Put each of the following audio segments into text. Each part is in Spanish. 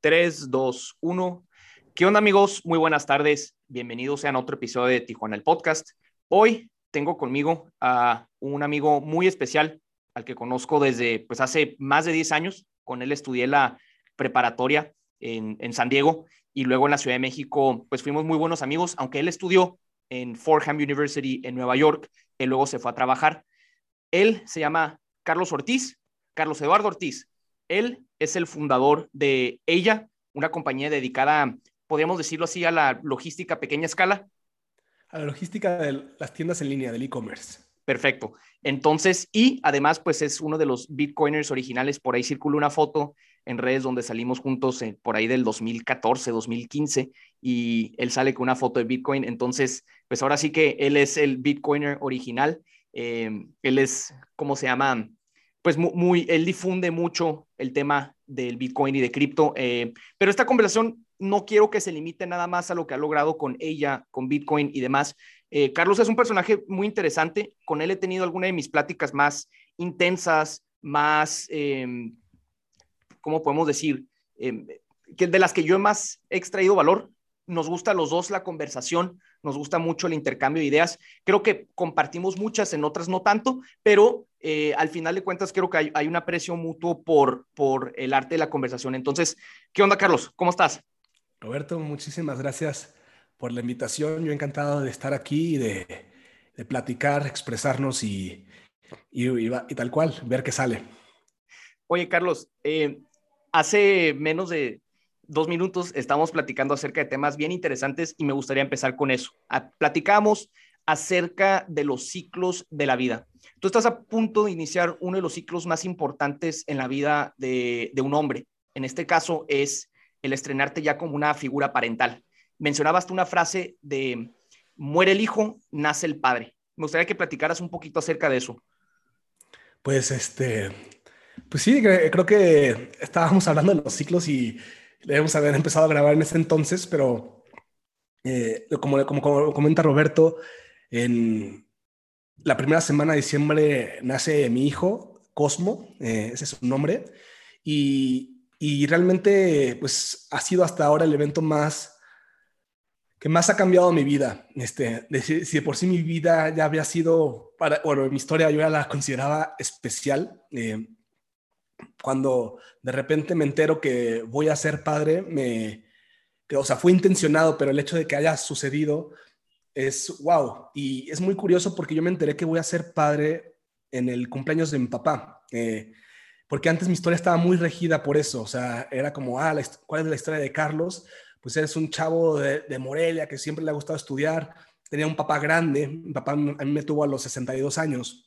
3, 2, 1. ¿Qué onda amigos? Muy buenas tardes. Bienvenidos a otro episodio de Tijuana el Podcast. Hoy tengo conmigo a un amigo muy especial al que conozco desde pues hace más de 10 años. Con él estudié la preparatoria en, en San Diego y luego en la Ciudad de México pues fuimos muy buenos amigos, aunque él estudió en Fordham University en Nueva York, él luego se fue a trabajar. Él se llama Carlos Ortiz, Carlos Eduardo Ortiz. Él es el fundador de ella, una compañía dedicada, podríamos decirlo así, a la logística a pequeña escala. A la logística de las tiendas en línea, del e-commerce. Perfecto. Entonces, y además, pues es uno de los Bitcoiners originales. Por ahí circula una foto en redes donde salimos juntos por ahí del 2014, 2015, y él sale con una foto de Bitcoin. Entonces, pues ahora sí que él es el Bitcoiner original. Eh, él es, ¿cómo se llama? Pues muy, él difunde mucho el tema del Bitcoin y de cripto, eh, pero esta conversación no quiero que se limite nada más a lo que ha logrado con ella, con Bitcoin y demás. Eh, Carlos es un personaje muy interesante, con él he tenido alguna de mis pláticas más intensas, más, eh, ¿cómo podemos decir? Em, que de las que yo más he extraído valor. Nos gusta a los dos la conversación, nos gusta mucho el intercambio de ideas. Creo que compartimos muchas, en otras no tanto, pero eh, al final de cuentas creo que hay, un aprecio mutuo por, por el arte de la conversación. Entonces, ¿qué onda, Carlos? ¿Cómo estás? Roberto, muchísimas gracias por la invitación. Yo encantado de estar aquí y de, platicar, expresarnos y, y, tal cual, ver qué sale. Oye, Carlos, eh, hace menos de dos minutos estamos platicando acerca de temas bien interesantes y me gustaría empezar con eso. platicamos acerca de los ciclos de la vida. Tú estás a punto de iniciar uno de los ciclos más importantes en la vida de, un hombre. En este caso es el estrenarte ya como una figura parental. Mencionabas tú una frase de muere el hijo, nace el padre. Me gustaría que platicaras un poquito acerca de eso. Pues este, pues sí, creo que estábamos hablando de los ciclos y debemos haber empezado a grabar en ese entonces, pero eh, como, como, comenta Roberto, en la primera semana de diciembre nace mi hijo, Cosmo, eh, ese es su nombre, y, y, realmente pues ha sido hasta ahora el evento más que más ha cambiado mi vida. Este, si, de por sí mi vida ya había sido, para, bueno, mi historia yo ya la consideraba especial. Eh, cuando de repente me entero que voy a ser padre, me, que, o sea, fue intencionado, pero el hecho de que haya sucedido es wow. Y es muy curioso porque yo me enteré que voy a ser padre en el cumpleaños de mi papá. Eh, porque antes mi historia estaba muy regida por eso, o sea, era como, ah, ¿cuál es la historia de Carlos? Pues eres un chavo de, de, Morelia que siempre le ha gustado estudiar, tenía un papá grande, mi papá a mí me tuvo a los 62 años,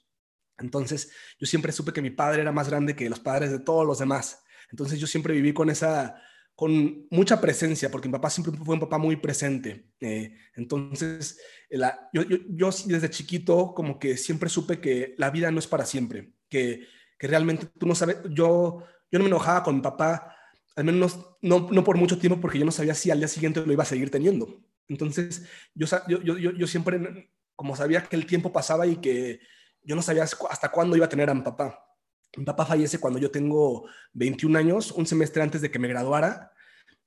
entonces, yo siempre supe que mi padre era más grande que los padres de todos los demás. Entonces, yo siempre viví con esa, con mucha presencia, porque mi papá siempre fue un papá muy presente. Eh, entonces, yo, desde chiquito como que siempre supe que la vida no es para siempre, que, realmente tú no sabes, yo, yo no me enojaba con mi papá, al menos no, no por mucho tiempo, porque yo no sabía si al día siguiente lo iba a seguir teniendo. Entonces, yo, yo, yo siempre, como sabía que el tiempo pasaba y que yo no sabía hasta cuándo iba a tener a mi papá. Mi papá fallece cuando yo tengo 21 años, un semestre antes de que me graduara.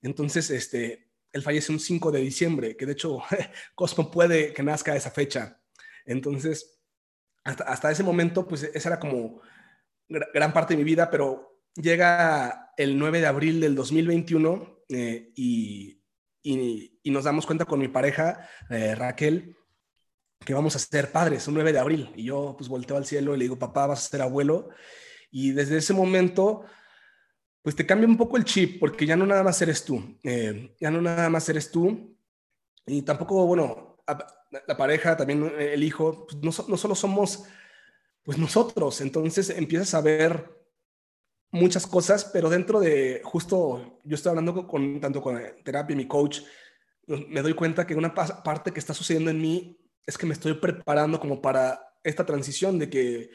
Entonces, este, él fallece un 5 de diciembre, que de hecho Cosmo puede que nazca esa fecha. Entonces, hasta, ese momento, pues esa era como gran parte de mi vida, pero llega el 9 de abril del 2021 eh, y, y, nos damos cuenta con mi pareja, eh, Raquel, que vamos a ser padres, un 9 de abril. Y yo pues volteo al cielo y le digo, papá, vas a ser abuelo. Y desde ese momento, pues te cambia un poco el chip, porque ya no nada más eres tú, eh, ya no nada más eres tú. Y tampoco, bueno, la pareja, también el hijo, pues, no, no solo somos pues nosotros, entonces empiezas a ver muchas cosas, pero dentro de justo, yo estoy hablando tanto con terapia y mi coach, me doy cuenta que una parte que está sucediendo en mí es que me estoy preparando como para esta transición de que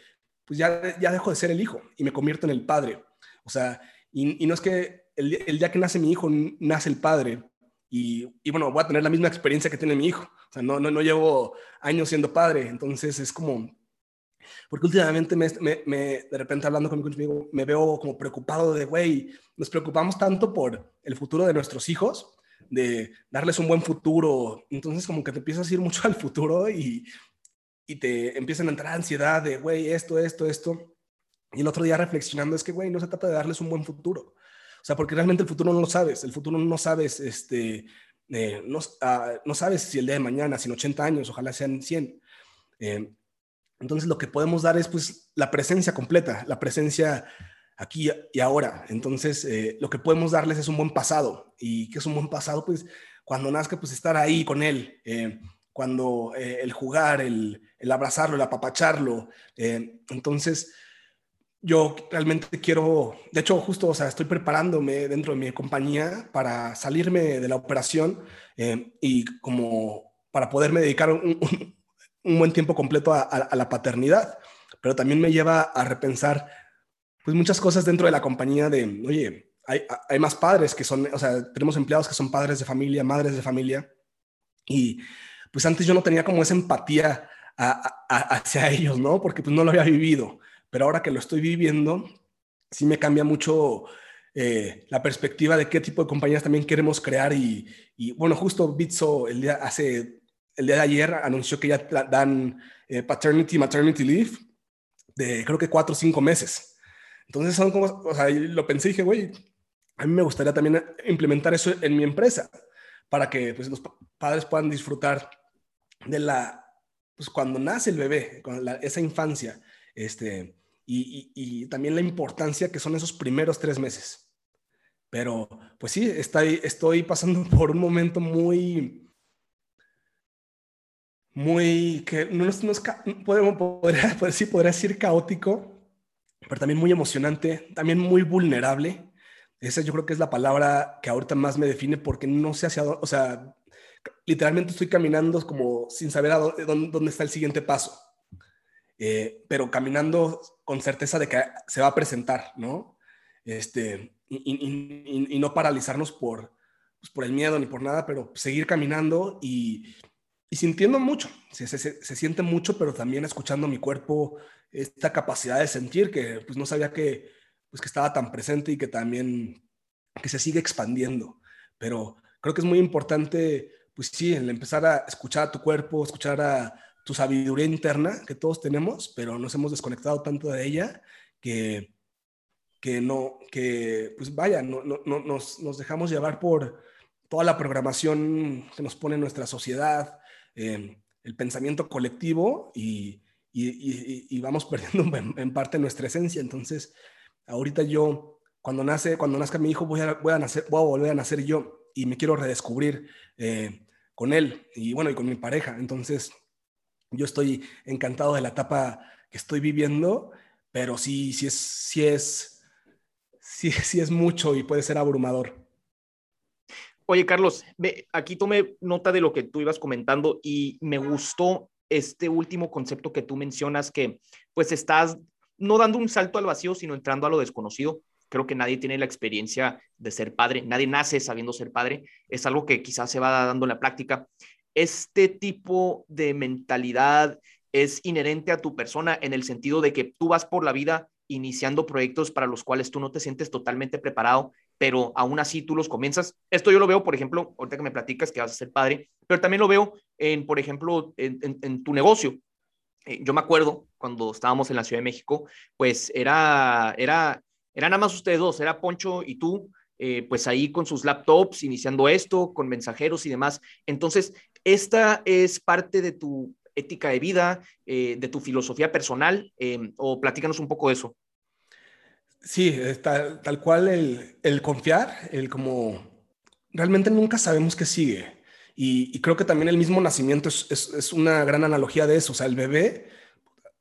pues ya, ya dejo de ser el hijo y me convierto en el padre. O sea, y, no es que el, el, día que nace mi hijo, nace el padre. Y, y, bueno, voy a tener la misma experiencia que tiene mi hijo. O sea, no, no, no llevo años siendo padre. Entonces es como, Porque últimamente me, de repente hablando con mi me veo como preocupado de, güey, nos preocupamos tanto por el futuro de nuestros hijos, de darles un buen futuro. Entonces como que te empiezas a ir mucho al futuro y, y te empiezan a entrar ansiedad de, güey, esto, esto, esto. Y el otro día reflexionando es que, güey, no se trata de darles un buen futuro. O sea, porque realmente el futuro no lo sabes. El futuro no sabes, este, eh, no, ah, no, sabes si el día de mañana, si en 80 años, ojalá sean 100. Eh, entonces lo que podemos dar es pues la presencia completa, la presencia aquí y ahora. Entonces eh, lo que podemos darles es un buen pasado. ¿Y qué es un buen pasado? Pues cuando nazca, pues estar ahí con él. Cuando el jugar, el, el, abrazarlo, el apapacharlo. entonces yo realmente quiero, de hecho, justo, o sea, estoy preparándome dentro de mi compañía para salirme de la operación eh, y como para poderme dedicar un, buen tiempo completo a, la paternidad, pero también me lleva a repensar pues muchas cosas dentro de la compañía de, oye, hay, hay más padres que son, o sea, tenemos empleados que son padres de familia, madres de familia, y pues antes yo no tenía como esa empatía hacia ellos, ¿no? Porque pues no lo había vivido pero ahora que lo estoy viviendo, sí me cambia mucho eh, la perspectiva de qué tipo de compañías también queremos crear y, bueno, justo Bitso el día, hace, el día de ayer anunció que ya dan eh, paternity, maternity leave de creo que cuatro o cinco meses. Entonces son como, o lo pensé y dije, güey, a mí me gustaría también implementar eso en mi empresa para que pues, los padres puedan disfrutar de la, pues cuando nace el bebé, con esa infancia, este, y, también la importancia que son esos primeros tres meses. Pero, pues sí, estoy, estoy pasando por un momento muy, muy, que no es, no es podemos, podría, sí, podría decir caótico, pero también muy emocionante, también muy vulnerable. Esa yo creo que es la palabra que ahorita más me define porque no sé hacia dónde, o sea, literalmente estoy caminando como sin saber a dónde, dónde está el siguiente paso. Eh, pero caminando con certeza de que se va a presentar, ¿no? Este, y, no paralizarnos por, pues, por el miedo ni por nada, pero seguir caminando y, sintiendo mucho. Se, se, siente mucho, pero también escuchando mi cuerpo, esta capacidad de sentir que pues no sabía que, pues, que estaba tan presente y que también que se sigue expandiendo. Pero creo que es muy importante, pues sí, el empezar a escuchar a tu cuerpo, escuchar a, tu sabiduría interna que todos tenemos, pero nos hemos desconectado tanto de ella que, que no, que pues vaya, no, no, nos, nos, dejamos llevar por toda la programación que nos pone nuestra sociedad, eh, el pensamiento colectivo y, y, vamos perdiendo en, parte nuestra esencia. Entonces, ahorita yo, cuando nace, cuando nazca mi hijo, voy a, voy a, nacer, voy a volver a nacer yo y me quiero redescubrir eh, con él y bueno, y con mi pareja. Entonces, yo estoy encantado de la etapa que estoy viviendo, pero sí, sí es, sí es, sí, sí es mucho y puede ser abrumador. Oye, Carlos, aquí tomé nota de lo que tú ibas comentando y me gustó este último concepto que tú mencionas, que pues estás no dando un salto al vacío, sino entrando a lo desconocido. Creo que nadie tiene la experiencia de ser padre, nadie nace sabiendo ser padre, es algo que quizás se va dando en la práctica este tipo de mentalidad es inherente a tu persona en el sentido de que tú vas por la vida iniciando proyectos para los cuales tú no te sientes totalmente preparado, pero aún así tú los comienzas. Esto yo lo veo, por ejemplo, ahorita que me platicas que vas a ser padre, pero también lo veo en, por ejemplo, en, tu negocio. Eh, yo me acuerdo cuando estábamos en la Ciudad de México, pues era, era, eran nada más ustedes dos, era Poncho y tú, eh, pues ahí con sus laptops, iniciando esto, con mensajeros y demás. Entonces, esta es parte de tu ética de vida, eh, de tu filosofía personal, em, o platícanos un poco de eso. Sí, tal, tal cual el, confiar, el como realmente nunca sabemos qué sigue. Y, creo que también el mismo nacimiento es, una gran analogía de eso. O sea, el bebé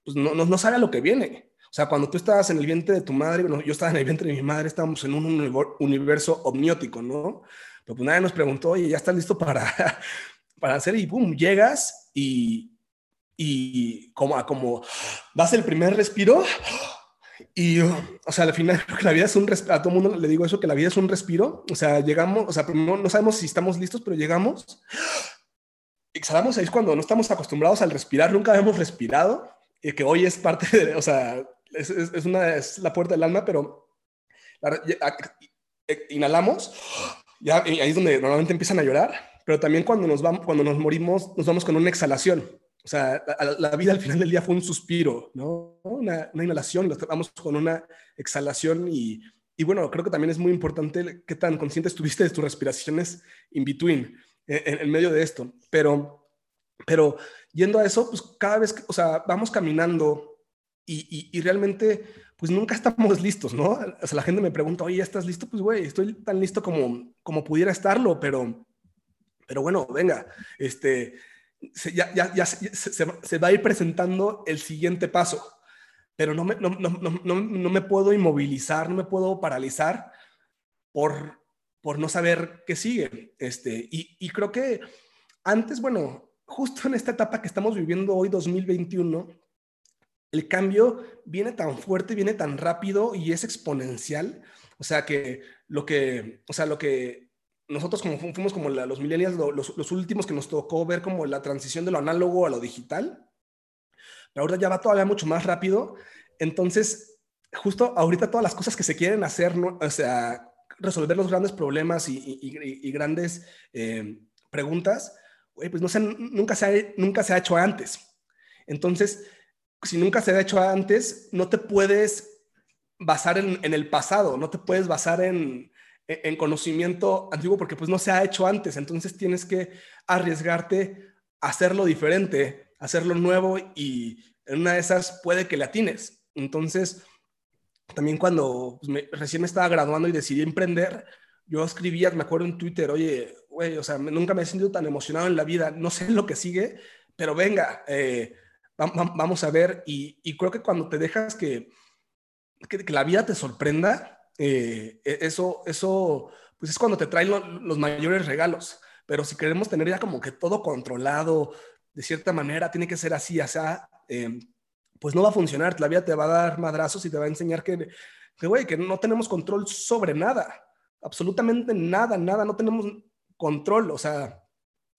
pues, no, no, sabe a lo que viene. Sea, cuando tú estabas en el vientre de tu madre, bueno, yo estaba en el vientre de mi madre, estábamos en un universo omniótico, ¿no? Pero pues nadie nos preguntó, oye, ¿ya estás listo para, para hacer y boom, llegas y, y como, como das el primer respiro y, o sea, al final creo que la vida es un respiro, a todo mundo le digo eso, que la vida es un respiro, o sea, llegamos, o sea, no, no sabemos si estamos listos, pero llegamos, exhalamos, ahí es cuando no estamos acostumbrados al respirar, nunca hemos respirado, y que hoy es parte de, o sea, es, es, una, es la puerta del alma, pero e, inhalamos, ya, ahí es donde normalmente empiezan a llorar, pero también cuando nos, vamos, cuando nos morimos, nos vamos con una exhalación. O sea, la, vida al final del día fue un suspiro, ¿no? Una, una inhalación, vamos con una exhalación y, y, bueno, creo que también es muy importante qué tan consciente estuviste de tus respiraciones in between, en, en medio de esto. Pero, pero yendo a eso, pues cada vez, que, o sea, vamos caminando y, realmente pues nunca estamos listos, ¿no? O sea, la gente me pregunta, oye, ¿estás listo? Pues, güey, estoy tan listo como, como pudiera estarlo, pero, pero bueno, venga, este, ya, ya, ya se, se, va a ir presentando el siguiente paso, pero no me, no, no, no, no me puedo inmovilizar, no me puedo paralizar por, por no saber qué sigue. Este, y, y creo que antes, bueno, justo en esta etapa que estamos viviendo hoy, 2021, el cambio viene tan fuerte, viene tan rápido y es exponencial. O sea que lo que, o sea, lo que nosotros como fuimos como los millennials, los, últimos que nos tocó ver como la transición de lo análogo a lo digital, pero ahora ya va todavía mucho más rápido. Entonces, justo ahorita todas las cosas que se quieren hacer, o sea, resolver los grandes problemas y, grandes eh, preguntas, pues no se, nunca, se ha, nunca se ha hecho antes. Entonces, si nunca se ha hecho antes, no te puedes basar en, el pasado, no te puedes basar en, conocimiento antiguo porque pues no se ha hecho antes, entonces tienes que arriesgarte a hacerlo diferente, hacerlo nuevo y en una de esas puede que le atines. Entonces, también cuando pues, recién me estaba graduando y decidí emprender, yo escribía, me acuerdo en Twitter, oye, güey, o sea, nunca me he sentido tan emocionado en la vida, no sé lo que sigue, pero venga, eh, vamos a ver, y, creo que cuando te dejas que, que, la vida te sorprenda, eh, e, eso, eso, pues es cuando te traen los mayores regalos. Pero si queremos tener ya como que todo controlado, de cierta manera, tiene que ser así, o sea, em, pues no va a funcionar. La vida te va a dar madrazos y te va a enseñar que, que, güey, que no tenemos control sobre nada. Absolutamente nada, nada, no tenemos control. O sea,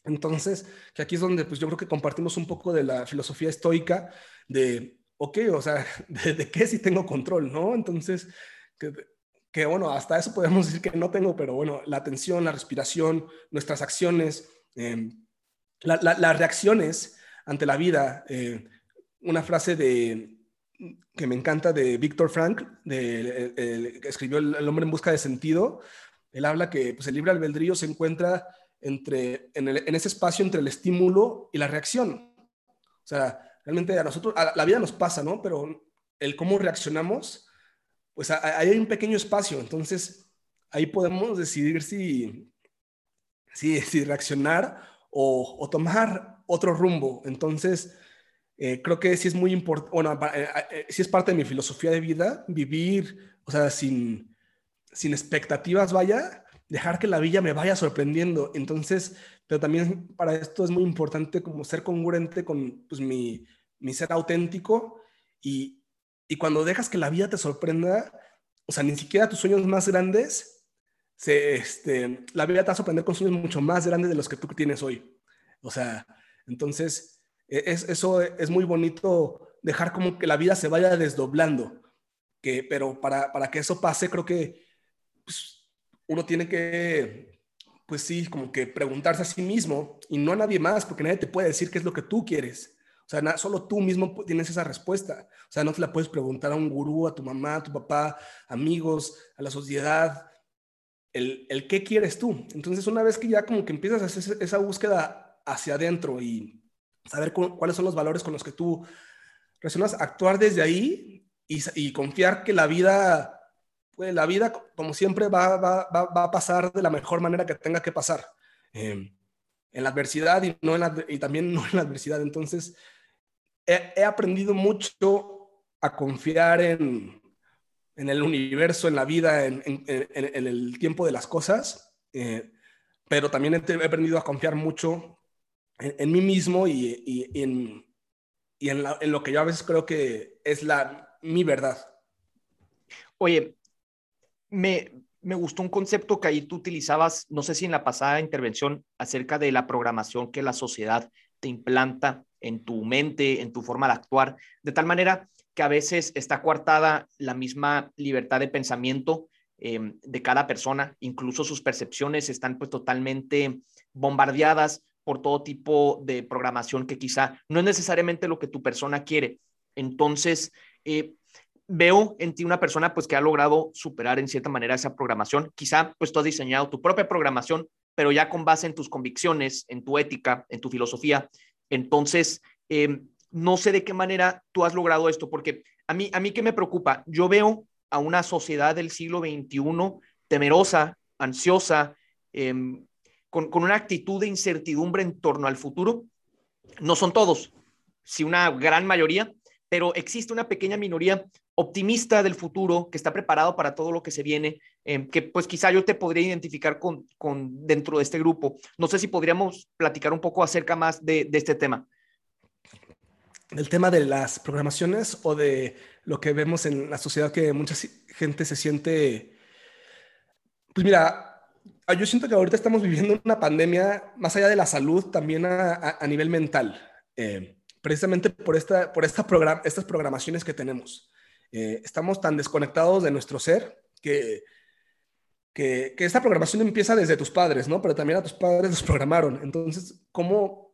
entonces, que aquí es donde pues yo creo que compartimos un poco de la filosofía estoica de, ok, o sea, de, qué si tengo control, ¿no? Entonces, que, bueno, hasta eso podemos decir que no tengo, pero bueno, la atención, la respiración, nuestras acciones, em, las reacciones ante la vida. Eh, una frase de que me encanta de Víctor Frank, que escribió el, hombre en busca de sentido. Él habla que pues, el libre albedrío se encuentra entre, en, ese espacio entre el estímulo y la reacción. O sea, realmente a nosotros, a la vida nos pasa, ¿no? Pero el cómo reaccionamos, pues ahí hay un pequeño espacio. Entonces, ahí podemos decidir si, si, reaccionar o, tomar otro rumbo. Entonces, eh, creo que sí es muy importante, bueno, eh, eh, sí es parte de mi filosofía de vida, vivir, o sea, sin, sin expectativas, vaya, dejar que la vida me vaya sorprendiendo. Entonces, pero también para esto es muy importante como ser congruente con pues, mi, mi ser auténtico y, y cuando dejas que la vida te sorprenda, o sea, ni siquiera tus sueños más grandes, se, este, la vida te va a sorprender con sueños mucho más grandes de los que tú tienes hoy. O sea, entonces, e, es, eso es muy bonito dejar como que la vida se vaya desdoblando. Que, pero para, para que eso pase, creo que pues, uno tiene que, pues sí, como que preguntarse a sí mismo y no a nadie más, porque nadie te puede decir qué es lo que tú quieres. O sea, solo tú mismo tienes esa respuesta. O sea, no te la puedes preguntar a un gurú, a tu mamá, a tu papá, amigos, a la sociedad, el, el qué quieres tú. Entonces, una vez que ya como que empiezas a hacer esa búsqueda hacia adentro y saber cuáles son los valores con los que tú reaccionas, actuar desde ahí y, y confiar que la vida pues la vida, como siempre, va, va, va, a pasar de la mejor manera que tenga que pasar. Em, en la adversidad y, no en la, y también no en la adversidad. Entonces, he, aprendido mucho a confiar en, en, el universo, en la vida, en, en, en el tiempo de las cosas, eh, pero también he, aprendido a confiar mucho en, mí mismo y, y, en, y en, en, lo que yo a veces creo que es la, mi verdad. Oye, me, gustó un concepto que ahí tú utilizabas, no sé si en la pasada intervención, acerca de la programación que la sociedad te implanta en tu mente, en tu forma de actuar, de tal manera que a veces está coartada la misma libertad de pensamiento em, de cada persona, incluso sus percepciones están pues totalmente bombardeadas por todo tipo de programación que quizá no es necesariamente lo que tu persona quiere. Entonces, eh, veo en ti una persona pues que ha logrado superar en cierta manera esa programación. Quizá pues tú has diseñado tu propia programación, pero ya con base en tus convicciones, en tu ética, en tu filosofía. Entonces, em, no sé de qué manera tú has logrado esto, porque a mí, a mí que me preocupa, yo veo a una sociedad del siglo XXI temerosa, ansiosa, em, con, con, una actitud de incertidumbre en torno al futuro. No son todos, sí una gran mayoría, pero existe una pequeña minoría optimista del futuro, que está preparado para todo lo que se viene, em, que pues quizá yo te podría identificar con, con, dentro de este grupo. No sé si podríamos platicar un poco acerca más de, de este tema. ¿El tema de las programaciones o de lo que vemos en la sociedad que mucha gente se siente... Pues mira, yo siento que ahorita estamos viviendo una pandemia más allá de la salud, también a, a, a nivel mental, eh, precisamente por, esta, por esta program estas programaciones que tenemos. Eh, estamos tan desconectados de nuestro ser que, que, que, esta programación empieza desde tus padres, ¿no? Pero también a tus padres los programaron. Entonces, ¿cómo,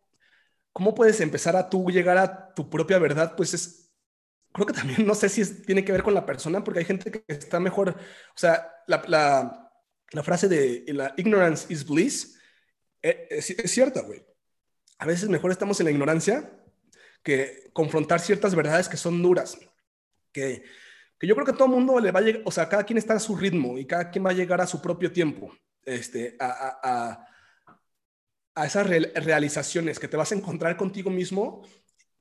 cómo puedes empezar a tú llegar a tu propia verdad? Pues es, creo que también, no sé si es, tiene que ver con la persona, porque hay gente que está mejor, o sea, la, la, la frase de la ignorance is bliss eh, es, es cierta, güey. A veces mejor estamos en la ignorancia que confrontar ciertas verdades que son duras que, que yo creo que todo el mundo le va a llegar, o sea, cada quien está a su ritmo y cada quien va a llegar a su propio tiempo, este, a, a, a esas realizaciones que te vas a encontrar contigo mismo.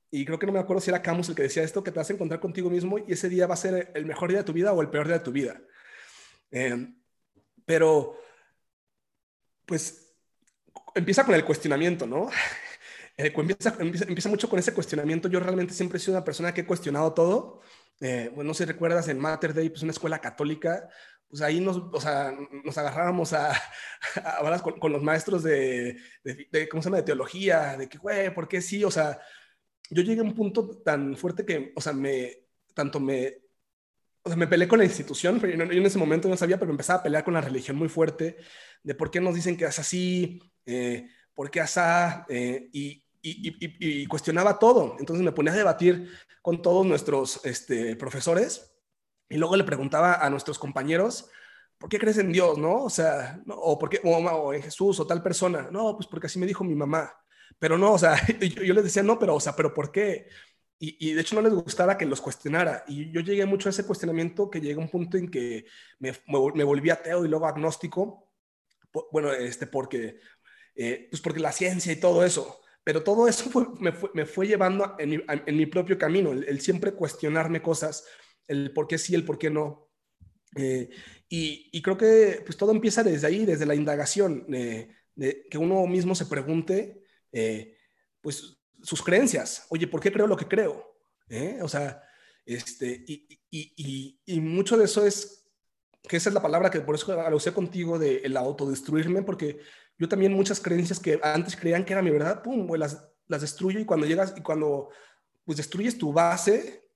Y creo que no me acuerdo si era Camus el que decía esto, que te vas a encontrar contigo mismo y ese día va a ser el mejor día de tu vida o el peor día de tu vida. Eh, pero, pues, empieza con el cuestionamiento, ¿no? Eh, empieza, empieza, empieza, mucho con ese cuestionamiento. Yo realmente siempre he sido una persona que he cuestionado todo eh, bueno, no sé si recuerdas en Mater Day, pues una escuela católica, pues ahí nos, o sea, nos agarrábamos a, a, con, con, los maestros de, ¿cómo se llama?, de teología, de que, güey, ¿por qué sí? O sea, yo llegué a un punto tan fuerte que, o sea, me, tanto me, o sea, me peleé con la institución, pero yo, en ese momento no sabía, pero empezaba a pelear con la religión muy fuerte, de por qué nos dicen que es así, eh, por qué asá, eh, y, y, y, y, cuestionaba todo. Entonces me ponía a debatir con todos nuestros este, profesores y luego le preguntaba a nuestros compañeros, ¿por qué crees en Dios, no? O sea, no, o, por qué, o, o, en Jesús o tal persona. No, pues porque así me dijo mi mamá. Pero no, o sea, yo, yo les decía, no, pero, o sea, ¿pero por qué? Y, y, de hecho no les gustaba que los cuestionara. Y yo llegué mucho a ese cuestionamiento que llega un punto en que me, me, volví ateo y luego agnóstico. Bueno, este, porque, eh, pues porque la ciencia y todo eso. Pero todo eso fue, me, fue, me, fue, llevando en, mi, en, mi, propio camino, el, el, siempre cuestionarme cosas, el por qué sí, el por qué no. Eh, y, y, creo que pues todo empieza desde ahí, desde la indagación, de, de que uno mismo se pregunte, eh, pues, sus creencias. Oye, ¿por qué creo lo que creo? ¿Eh? O sea, este, y, y, y, mucho de eso es, que esa es la palabra que por eso la usé contigo, de el autodestruirme, porque yo también muchas creencias que antes creían que era mi verdad, pum, pues las, las destruyo y cuando llegas y cuando pues destruyes tu base,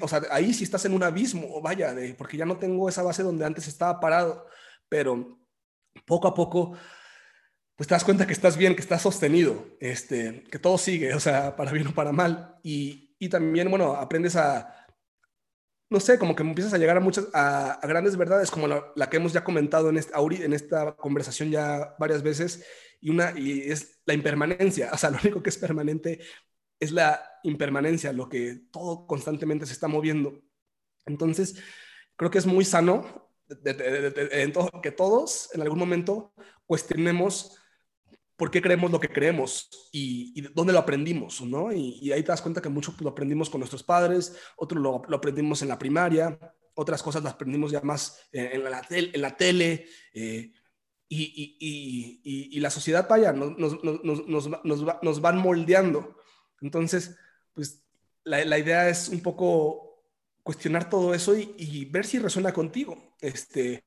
o sea, ahí sí estás en un abismo, vaya, porque ya no tengo esa base donde antes estaba parado, pero poco a poco pues te das cuenta que estás bien, que estás sostenido, este, que todo sigue, o sea, para bien o para mal. Y, y también, bueno, aprendes a, no sé, como que empiezas a llegar a muchas, a, grandes verdades, como la, que hemos ya comentado en, este, en esta conversación ya varias veces, y una, y es la impermanencia, o sea, lo único que es permanente es la impermanencia, lo que todo constantemente se está moviendo. Entonces, creo que es muy sano de, de, que todos en algún momento cuestionemos por qué creemos lo que creemos y, y dónde lo aprendimos, ¿no? Y, y, ahí te das cuenta que mucho lo aprendimos con nuestros padres, otro lo, lo aprendimos en la primaria, otras cosas las aprendimos ya más en, la, en la tele. Eh, y, y, la sociedad, vaya, nos, nos, nos, nos, nos van moldeando. Entonces, pues la, la, idea es un poco cuestionar todo eso y, ver si resuena contigo. Este,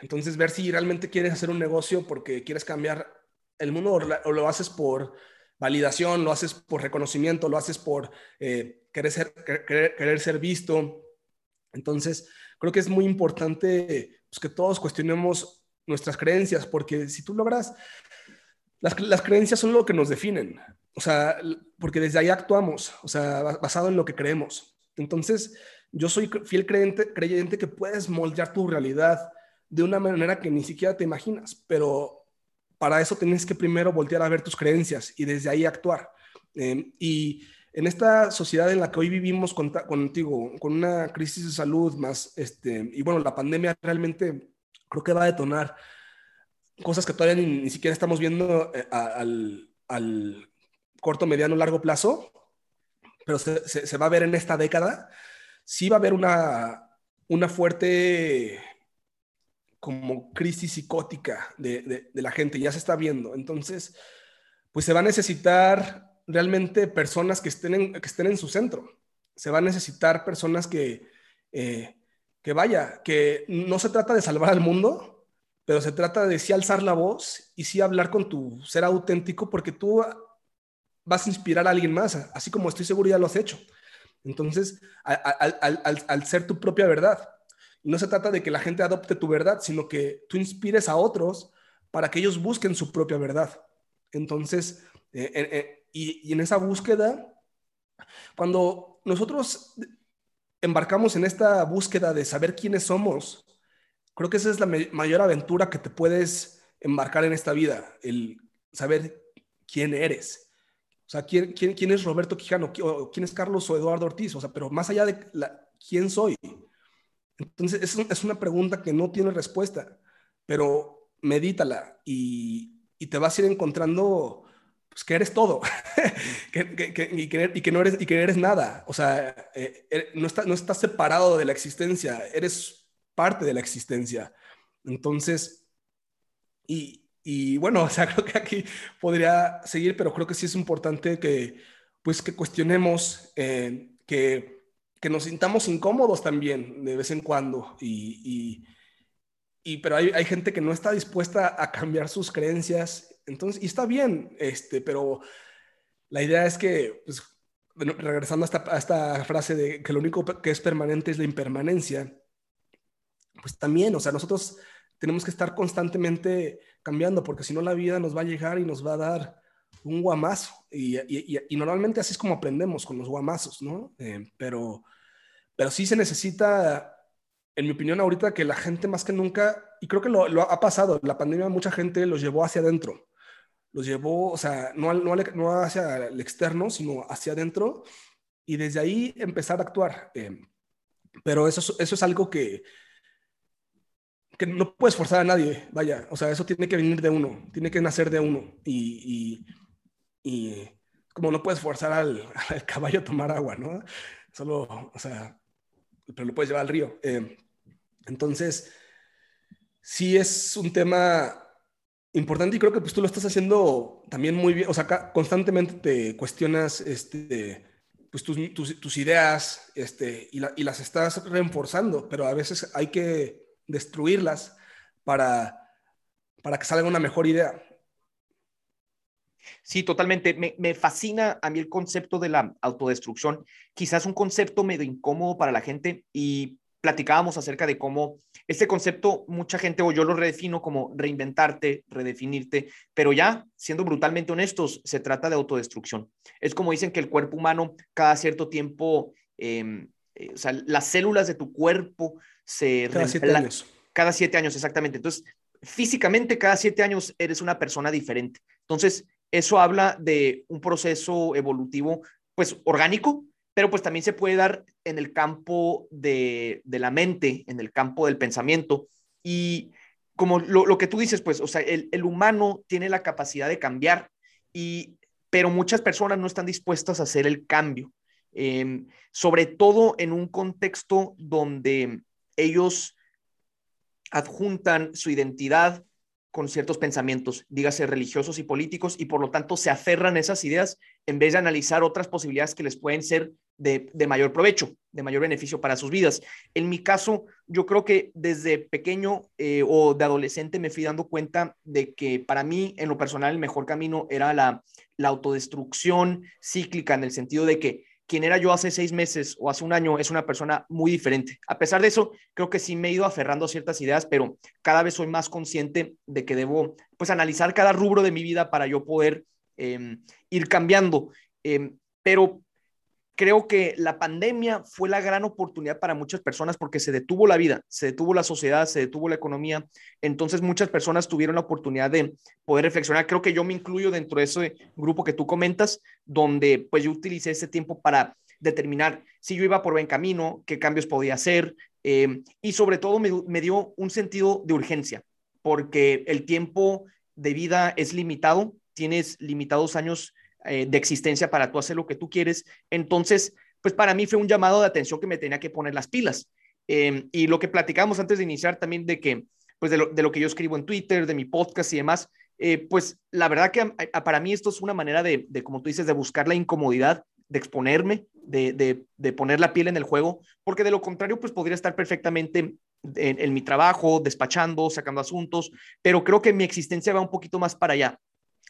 entonces, ver si realmente quieres hacer un negocio porque quieres cambiar el mundo o, lo haces por, validación, lo haces por reconocimiento, lo haces por eh, querer, ser, querer, ser visto. Entonces, creo que es muy importante pues, que todos cuestionemos nuestras creencias, porque si tú logras, las, las, creencias son lo que nos definen, o sea, porque desde ahí actuamos, o sea, basado en lo que creemos. Entonces, yo soy fiel creyente, creyente que puedes moldear tu realidad de una manera que ni siquiera te imaginas, pero para eso tienes que primero voltear a ver tus creencias y desde ahí actuar. Em, y en esta sociedad en la que hoy vivimos contigo, con una crisis de salud más, este, y bueno, la pandemia realmente creo que va a detonar cosas que todavía ni, siquiera estamos viendo eh, al, al, corto, mediano, largo plazo, pero se, se, va a ver en esta década, sí va a haber una, una fuerte como crisis psicótica de, la gente, ya se está viendo. Entonces, pues se va a necesitar realmente personas que estén en, que estén en su centro. Se va a necesitar personas que, eh, que vaya, que no se trata de salvar al mundo, pero se trata de sí alzar la voz y sí hablar con tu ser auténtico, porque tú vas a inspirar a alguien más, así como estoy seguro ya lo has hecho. Entonces, al ser tu propia verdad, no se trata de que la gente adopte tu verdad, sino que tú inspires a otros para que ellos busquen su propia verdad. Entonces, eh, eh, eh, y, en esa búsqueda, cuando nosotros embarcamos en esta búsqueda de saber quiénes somos, creo que esa es la mayor aventura que te puedes embarcar en esta vida, el saber quién eres. O sea, quién, quién, quién es Roberto Quijano, quién es Carlos o Eduardo Ortiz, o sea, pero más allá de quién soy, entonces, es, es una pregunta que no tiene respuesta, pero medítala y, y te vas a ir encontrando pues, que eres todo que, que, y, que, y, que, no eres, y que eres nada. O sea, eh, eh, no, está, no estás separado de la existencia, eres parte de la existencia. Entonces, y, y, bueno, o sea, creo que aquí podría seguir, pero creo que sí es importante que, pues, que cuestionemos eh, que que nos sintamos incómodos también de vez en cuando. Y, y, pero hay, hay, gente que no está dispuesta a cambiar sus creencias. Entonces, y está bien, este, pero la idea es que, pues, regresando a esta, a esta frase de que lo único que es permanente es la impermanencia, pues también, o sea, nosotros tenemos que estar constantemente cambiando, porque si no la vida nos va a llegar y nos va a dar un guamazo. Y, y, y, normalmente así es como aprendemos con los guamazos, ¿no? Eh, pero, pero sí se necesita, en mi opinión ahorita, que la gente más que nunca, y creo que lo, lo ha pasado, la pandemia mucha gente los llevó hacia adentro. Los llevó, o sea, no, no, no hacia el externo, sino hacia adentro. Y desde ahí empezar a actuar. Eh, pero eso, eso es algo que, que no puedes forzar a nadie, vaya, o sea, eso tiene que venir de uno, tiene que nacer de uno. Y, y como no puedes forzar al, al, caballo a tomar agua, ¿no? Solo, o sea, pero lo puedes llevar al río. Eh, entonces, sí es un tema importante y creo que pues tú lo estás haciendo también muy bien, o sea, constantemente te cuestionas este, pues tus, tus, ideas este, y, y, las estás reforzando, pero a veces hay que destruirlas para, para que salga una mejor idea. Sí, totalmente. Me, me, fascina a mí el concepto de la autodestrucción. Quizás un concepto medio incómodo para la gente y platicábamos acerca de cómo este concepto mucha gente o yo lo redefino como reinventarte, redefinirte, pero ya siendo brutalmente honestos, se trata de autodestrucción. Es como dicen que el cuerpo humano cada cierto tiempo, eh, eh, o sea, las células de tu cuerpo se... Cada siete años. Cada siete años, exactamente. Entonces, físicamente cada siete años eres una persona diferente. Entonces, eso habla de un proceso evolutivo, pues orgánico, pero pues también se puede dar en el campo de, la mente, en el campo del pensamiento. Y como lo, que tú dices, pues, o sea, el, humano tiene la capacidad de cambiar, y, pero muchas personas no están dispuestas a hacer el cambio, em, sobre todo en un contexto donde ellos adjuntan su identidad con ciertos pensamientos, dígase religiosos y políticos, y por lo tanto se aferran a esas ideas en vez de analizar otras posibilidades que les pueden ser de, mayor provecho, de mayor beneficio para sus vidas. En mi caso, yo creo que desde pequeño eh, o de adolescente me fui dando cuenta de que para mí, en lo personal, el mejor camino era la, la autodestrucción cíclica, en el sentido de que quien era yo hace seis meses o hace un año es una persona muy diferente. A pesar de eso, creo que sí me he ido aferrando a ciertas ideas, pero cada vez soy más consciente de que debo pues analizar cada rubro de mi vida para yo poder em, ir cambiando. Em, pero creo que la pandemia fue la gran oportunidad para muchas personas porque se detuvo la vida, se detuvo la sociedad, se detuvo la economía. Entonces muchas personas tuvieron la oportunidad de poder reflexionar. Creo que yo me incluyo dentro de ese grupo que tú comentas, donde pues yo utilicé ese tiempo para determinar si yo iba por buen camino, qué cambios podía hacer eh, y sobre todo me, me dio un sentido de urgencia porque el tiempo de vida es limitado, tienes limitados años eh, de existencia para tú hacer lo que tú quieres. Entonces, pues para mí fue un llamado de atención que me tenía que poner las pilas. Em, y lo que platicamos antes de iniciar también de que, pues de lo, que yo escribo en Twitter, de mi podcast y demás, eh, pues la verdad que para mí esto es una manera de, como tú dices, de buscar la incomodidad, de exponerme, de, de, poner la piel en el juego, porque de lo contrario, pues podría estar perfectamente en, en, mi trabajo, despachando, sacando asuntos, pero creo que mi existencia va un poquito más para allá.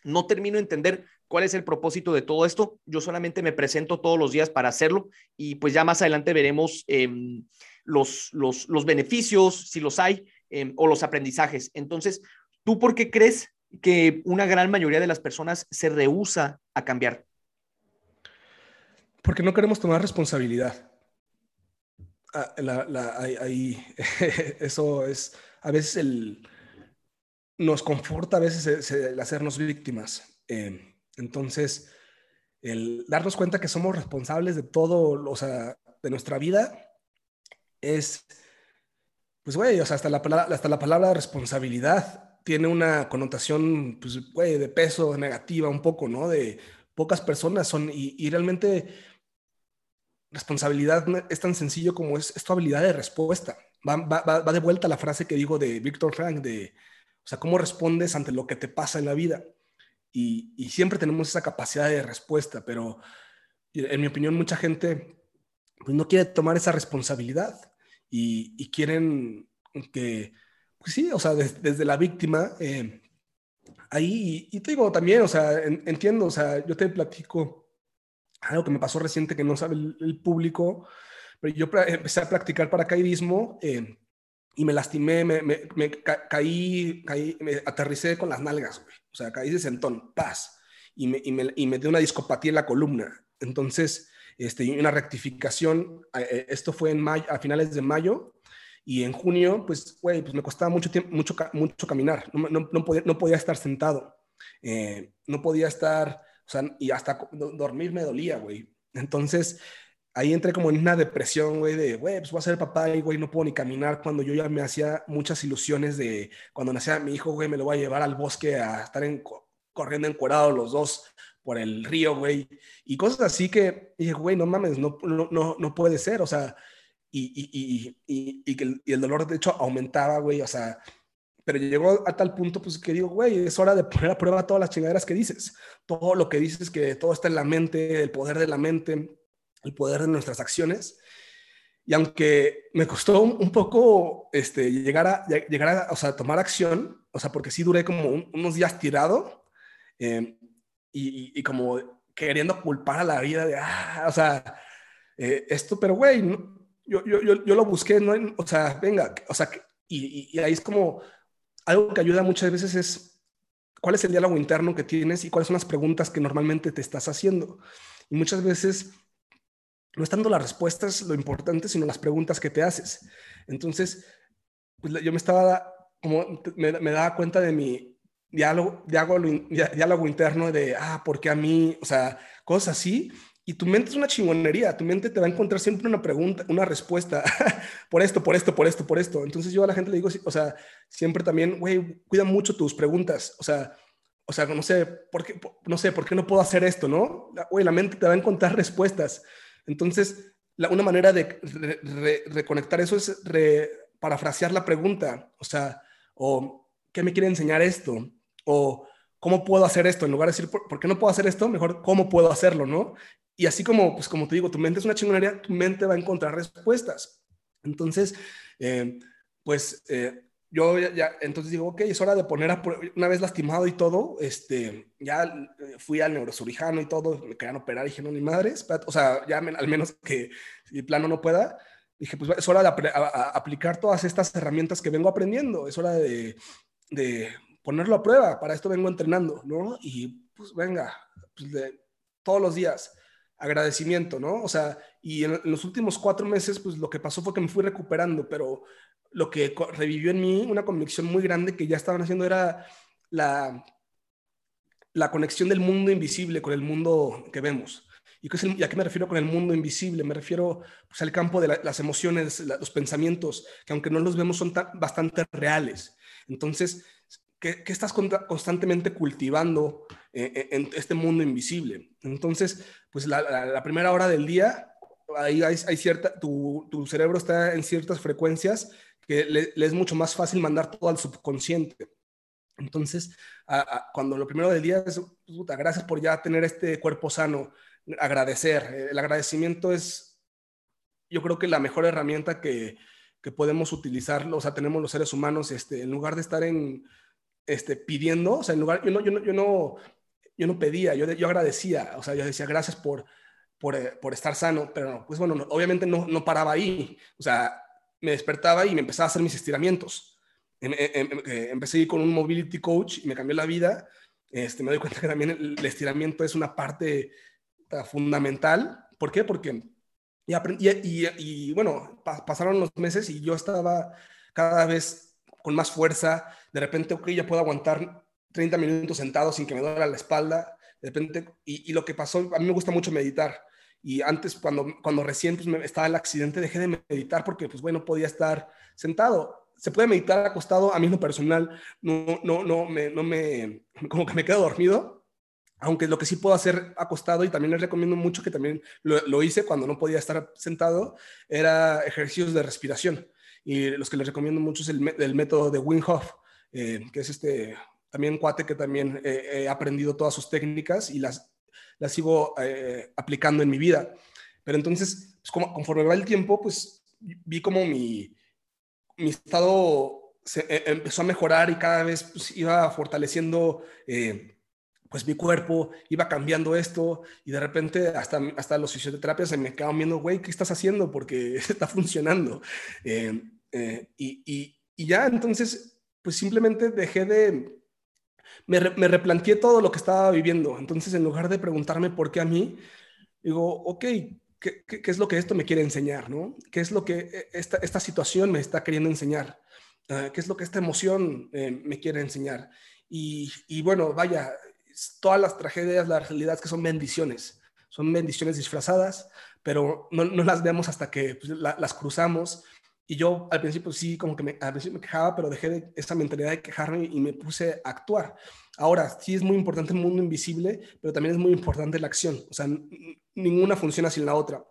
No termino de entender cuál es el propósito de todo esto. Yo solamente me presento todos los días para hacerlo y pues ya más adelante veremos em, los, los, beneficios, si los hay, em, o los aprendizajes. Entonces, ¿tú por qué crees que una gran mayoría de las personas se rehúsa a cambiar? Porque no queremos tomar responsabilidad. Ah, eso es a veces el, nos conforta a veces el, hacernos víctimas. Eh, entonces, el darnos cuenta que somos responsables de todo, o sea, de nuestra vida, es, pues, güey, o sea, hasta la, hasta la palabra responsabilidad tiene una connotación, pues, güey, de peso negativa un poco, ¿no? De pocas personas son, y, realmente responsabilidad es tan sencillo como es, es tu habilidad de respuesta. Va, va, va, de vuelta la frase que digo de Víctor Frank de o sea, cómo respondes ante lo que te pasa en la vida. Y, siempre tenemos esa capacidad de respuesta, pero en mi opinión mucha gente pues, no quiere tomar esa responsabilidad y, quieren que, pues sí, o sea, desde la víctima, eh, ahí, y, te digo también, o sea, entiendo, o sea, yo te platico algo que me pasó reciente que no sabe el, público, pero yo empecé a practicar paracaidismo. Eh, y me lastimé, me, me, me caí, caí, me aterricé con las nalgas, güey. O sea, caí de sentón, paz. Y me, y me, y me dio una discopatía en la columna. Entonces, este, una rectificación. Eh, esto fue en mayo, a finales de mayo. Y en junio, pues, güey, pues me costaba mucho tiempo, mucho, mucho caminar. No, no, no, podía, no podía estar sentado. Eh, no podía estar, o sea, y hasta dormir me dolía, güey. Entonces, ahí entré como en una depresión, güey, de, güey, pues voy a ser papá y, güey, no puedo ni caminar cuando yo ya me hacía muchas ilusiones de cuando nacía mi hijo, güey, me lo voy a llevar al bosque a estar en, corriendo encuerados los dos por el río, güey, y cosas así que dije, güey, no mames, no, no, no, puede ser, o sea, y, y, y, y, que el, el dolor de hecho aumentaba, güey, o sea, pero llegó a tal punto, pues que digo, güey, es hora de poner a prueba todas las chingaderas que dices, todo lo que dices, que todo está en la mente, el poder de la mente, el poder de nuestras acciones. Y aunque me costó un, poco este, llegar, a, llegar a, o sea, tomar acción, o sea, porque sí duré como unos días tirado eh, y, como queriendo culpar a la vida de, ah, o sea, eh, esto, pero güey, yo, yo, yo, yo, lo busqué, ¿no? o sea, venga, o sea, y, y, ahí es como algo que ayuda muchas veces es cuál es el diálogo interno que tienes y cuáles son las preguntas que normalmente te estás haciendo. Y muchas veces no estando las respuestas lo importante, sino las preguntas que te haces. Entonces, pues, yo me estaba, como me, daba cuenta de mi diálogo, diálogo, diálogo interno de, ah, ¿por qué a mí? O sea, cosas así. Y tu mente es una chingonería, tu mente te va a encontrar siempre una pregunta, una respuesta, por esto, por esto, por esto, por esto. Entonces yo a la gente le digo, o sea, siempre también, güey, cuida mucho tus preguntas, o sea, o sea, no sé, ¿por qué, no sé, ¿por qué no puedo hacer esto, no? Güey, la mente te va a encontrar respuestas. Entonces, una manera de reconectar eso es parafrasear la pregunta, o sea, o ¿qué me quiere enseñar esto? O ¿cómo puedo hacer esto? En lugar de decir, ¿por, qué no puedo hacer esto? Mejor, ¿cómo puedo hacerlo? ¿no? y así como, pues como te digo, tu mente es una chingonería, tu mente va a encontrar respuestas. Entonces, eh, pues eh, yo ya, entonces digo, ok, es hora de poner a una vez lastimado y todo, este, ya eh, fui al neurosurgijano y todo, me querían operar, y dije, no, ni madres, o sea, ya al menos que el plano no pueda, dije, pues es hora de aplicar todas estas herramientas que vengo aprendiendo, es hora de, de, ponerlo a prueba, para esto vengo entrenando, ¿no? Y pues venga, pues, todos los días, agradecimiento, ¿no? O sea, y en, los últimos cuatro meses, pues lo que pasó fue que me fui recuperando, pero lo que revivió en mí una convicción muy grande que ya estaban haciendo era la, la conexión del mundo invisible con el mundo que vemos. ¿Y, qué es a qué me refiero con el mundo invisible? Me refiero pues, al campo de las emociones, los pensamientos, que aunque no los vemos son bastante reales. Entonces, ¿qué, qué estás constantemente cultivando eh, eh, en este mundo invisible? Entonces, pues la, primera hora del día, ahí hay, cierta, tu, tu, cerebro está en ciertas frecuencias que le, es mucho más fácil mandar todo al subconsciente. Entonces, cuando lo primero del día es, puta, gracias por ya tener este cuerpo sano, agradecer. El agradecimiento es, yo creo que la mejor herramienta que, que podemos utilizar, o sea, tenemos los seres humanos, este, en lugar de estar en, este, pidiendo, o sea, en lugar, yo no, yo no, yo no, yo no pedía, yo, yo agradecía, o sea, yo decía gracias por, por, eh, por estar sano, pero pues bueno, obviamente no, no paraba ahí, o sea, me despertaba y me empezaba a hacer mis estiramientos. Em, em, em, eh, empecé con un mobility coach y me cambió la vida. Este, me doy cuenta que también el, estiramiento es una parte fundamental. ¿Por qué? Porque y, y, y, bueno, pasaron los meses y yo estaba cada vez con más fuerza. De repente, ok, ya puedo aguantar 30 minutos sentado sin que me duela la espalda. De repente, y lo que pasó, a mí me gusta mucho meditar. Y antes, cuando, cuando recién pues, me, estaba el accidente, dejé de meditar porque, pues bueno, podía estar sentado. Se puede meditar acostado, a mí en lo personal, no, no, no, me, no me, como que me quedo dormido, aunque lo que sí puedo hacer acostado y también les recomiendo mucho que también lo, lo hice cuando no podía estar sentado, era ejercicios de respiración. Y los que les recomiendo mucho es el, el método de Wim Hof, eh, que es este también cuate que también he aprendido todas sus técnicas y las la sigo eh, aplicando en mi vida. Pero entonces, pues, como, conforme va el tiempo, pues vi como mi, mi estado se, e, empezó a mejorar y cada vez pues, iba fortaleciendo eh, pues mi cuerpo, iba cambiando esto y de repente hasta, hasta los fisioterapias se me quedaban viendo, güey, ¿qué estás haciendo? Porque está funcionando. Eh, y, y, y ya entonces, pues simplemente dejé de, me, replanteé todo lo que estaba viviendo. Entonces, en lugar de preguntarme por qué a mí, digo, ok, ¿qué, es lo que esto me quiere enseñar? ¿no? ¿Qué es lo que e, esta, esta situación me está queriendo enseñar? Ah, ¿Qué es lo que esta emoción eh, me quiere enseñar? Y, bueno, vaya, todas las tragedias, las realidades que son bendiciones, son bendiciones disfrazadas, pero no, las vemos hasta que pues, las cruzamos y yo al principio sí, como que me, al principio me quejaba, pero dejé de esa mentalidad de quejarme y me puse a actuar. Ahora, sí es muy importante el mundo invisible, pero también es muy importante la acción. O sea, ninguna funciona sin la otra.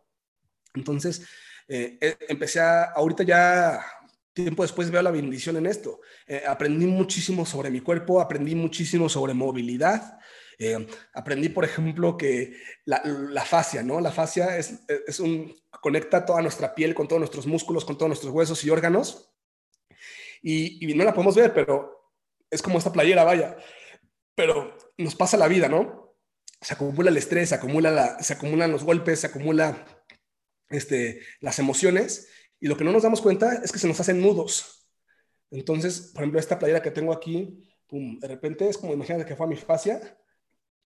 Entonces, eh, eh, empecé a, ahorita ya, tiempo después veo la bendición en esto. Eh, aprendí muchísimo sobre mi cuerpo, aprendí muchísimo sobre movilidad, eh, aprendí, por ejemplo, que la, la, fascia, ¿no? La fascia es, es un, conecta toda nuestra piel con todos nuestros músculos, con todos nuestros huesos y órganos. Y, y, no la podemos ver, pero es como esta playera, vaya. Pero nos pasa la vida, ¿no? Se acumula el estrés, se, acumula la, se acumulan los golpes, se acumula este, las emociones. Y lo que no nos damos cuenta es que se nos hacen nudos. Entonces, por ejemplo, esta playera que tengo aquí, pum, de repente es como, imagínate que fue a mi fascia,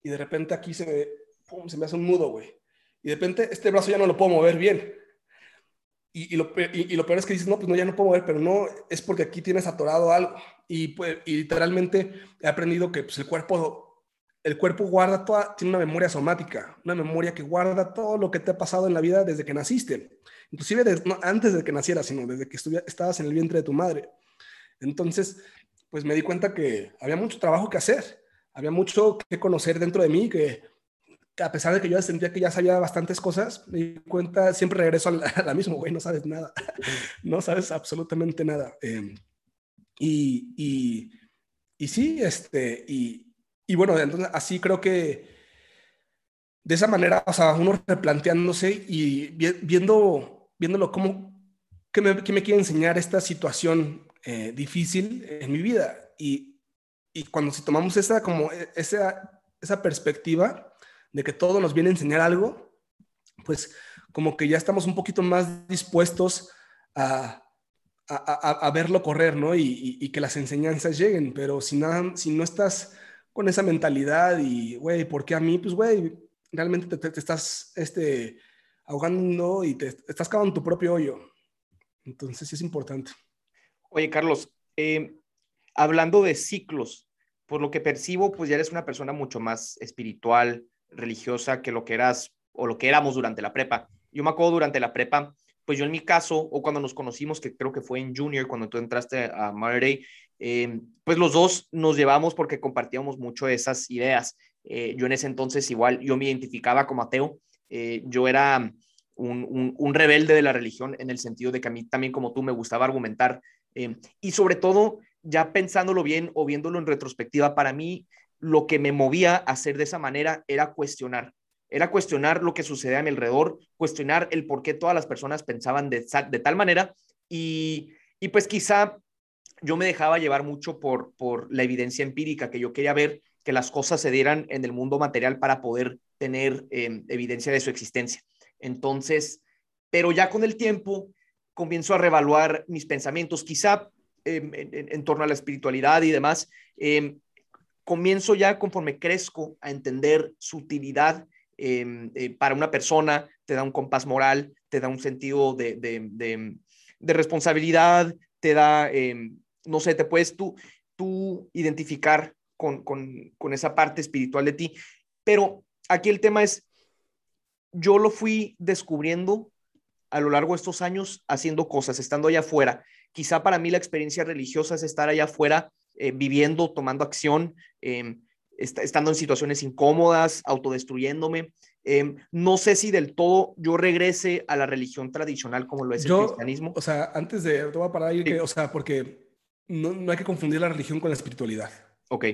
y de repente aquí se me, se me hace un nudo, güey. Y de repente este brazo ya no lo puedo mover bien. Y, y, lo, y, peor es que dices, no, pues no, ya no puedo mover, pero no, es porque aquí tienes atorado algo. Y, pues, y literalmente he aprendido que pues, el cuerpo, el cuerpo guarda toda, tiene una memoria somática, una memoria que guarda todo lo que te ha pasado en la vida desde que naciste. Inclusive no, antes de que nacieras, sino desde que estabas en el vientre de tu madre. Entonces, pues me di cuenta que había mucho trabajo que hacer había mucho que conocer dentro de mí, que, a pesar de que yo sentía que ya sabía bastantes cosas, me di cuenta, siempre regreso a la, misma, güey, no sabes nada, no sabes absolutamente nada. Em, y, y, y, sí, este, y, y bueno, entonces así creo que de esa manera, o sea, uno replanteándose y viendo, viéndolo como, ¿qué me, qué me quiere enseñar esta situación eh, difícil en mi vida? Y, y cuando si tomamos esa, como, e, esa, esa perspectiva de que todo nos viene a enseñar algo, pues como que ya estamos un poquito más dispuestos a, a, verlo correr, ¿no? Y, que las enseñanzas lleguen, pero si, nada, si no estás con esa mentalidad y, güey, ¿por qué a mí? Pues, güey, realmente te, estás este, ahogando y te estás cavando tu propio hoyo. Entonces, es importante. Oye, Carlos, eh, hablando de ciclos, por lo que percibo, pues ya eres una persona mucho más espiritual, religiosa que lo que eras o lo que éramos durante la prepa. Yo me acuerdo durante la prepa, pues yo en mi caso, o cuando nos conocimos, que creo que fue en Junior, cuando tú entraste a Mother eh, pues los dos nos llevamos porque compartíamos mucho esas ideas. Eh, yo en ese entonces igual, yo me identificaba como ateo, eh, yo era un, un, rebelde de la religión en el sentido de que a mí también como tú me gustaba argumentar y sobre todo ya pensándolo bien o viéndolo en retrospectiva, para mí lo que me movía a hacer de esa manera era cuestionar, era cuestionar lo que sucedía a mi alrededor, cuestionar el por qué todas las personas pensaban de, de tal manera. Y, y, pues quizá yo me dejaba llevar mucho por, por la evidencia empírica, que yo quería ver que las cosas se dieran en el mundo material para poder tener em, evidencia de su existencia. Entonces, pero ya con el tiempo comienzo a revaluar mis pensamientos, quizá em, en, torno a la espiritualidad y demás, em, comienzo ya conforme crezco a entender su utilidad Em, eh, para una persona, te da un compás moral, te da un sentido de, de, responsabilidad, te da, no sé, te puedes tú, tú identificar con, con, con esa parte espiritual de ti. Pero aquí el tema es, yo lo fui descubriendo a lo largo de estos años haciendo cosas, estando allá afuera. Quizá para mí la experiencia religiosa es estar allá afuera, eh, viviendo, tomando acción, eh, estando en situaciones incómodas, autodestruyéndome. Em, no sé si del todo yo regrese a la religión tradicional como lo es el cristianismo. O sea, antes de, te voy a parar ahí, que, o sea, porque no, no, hay que confundir la religión con la espiritualidad. Ok.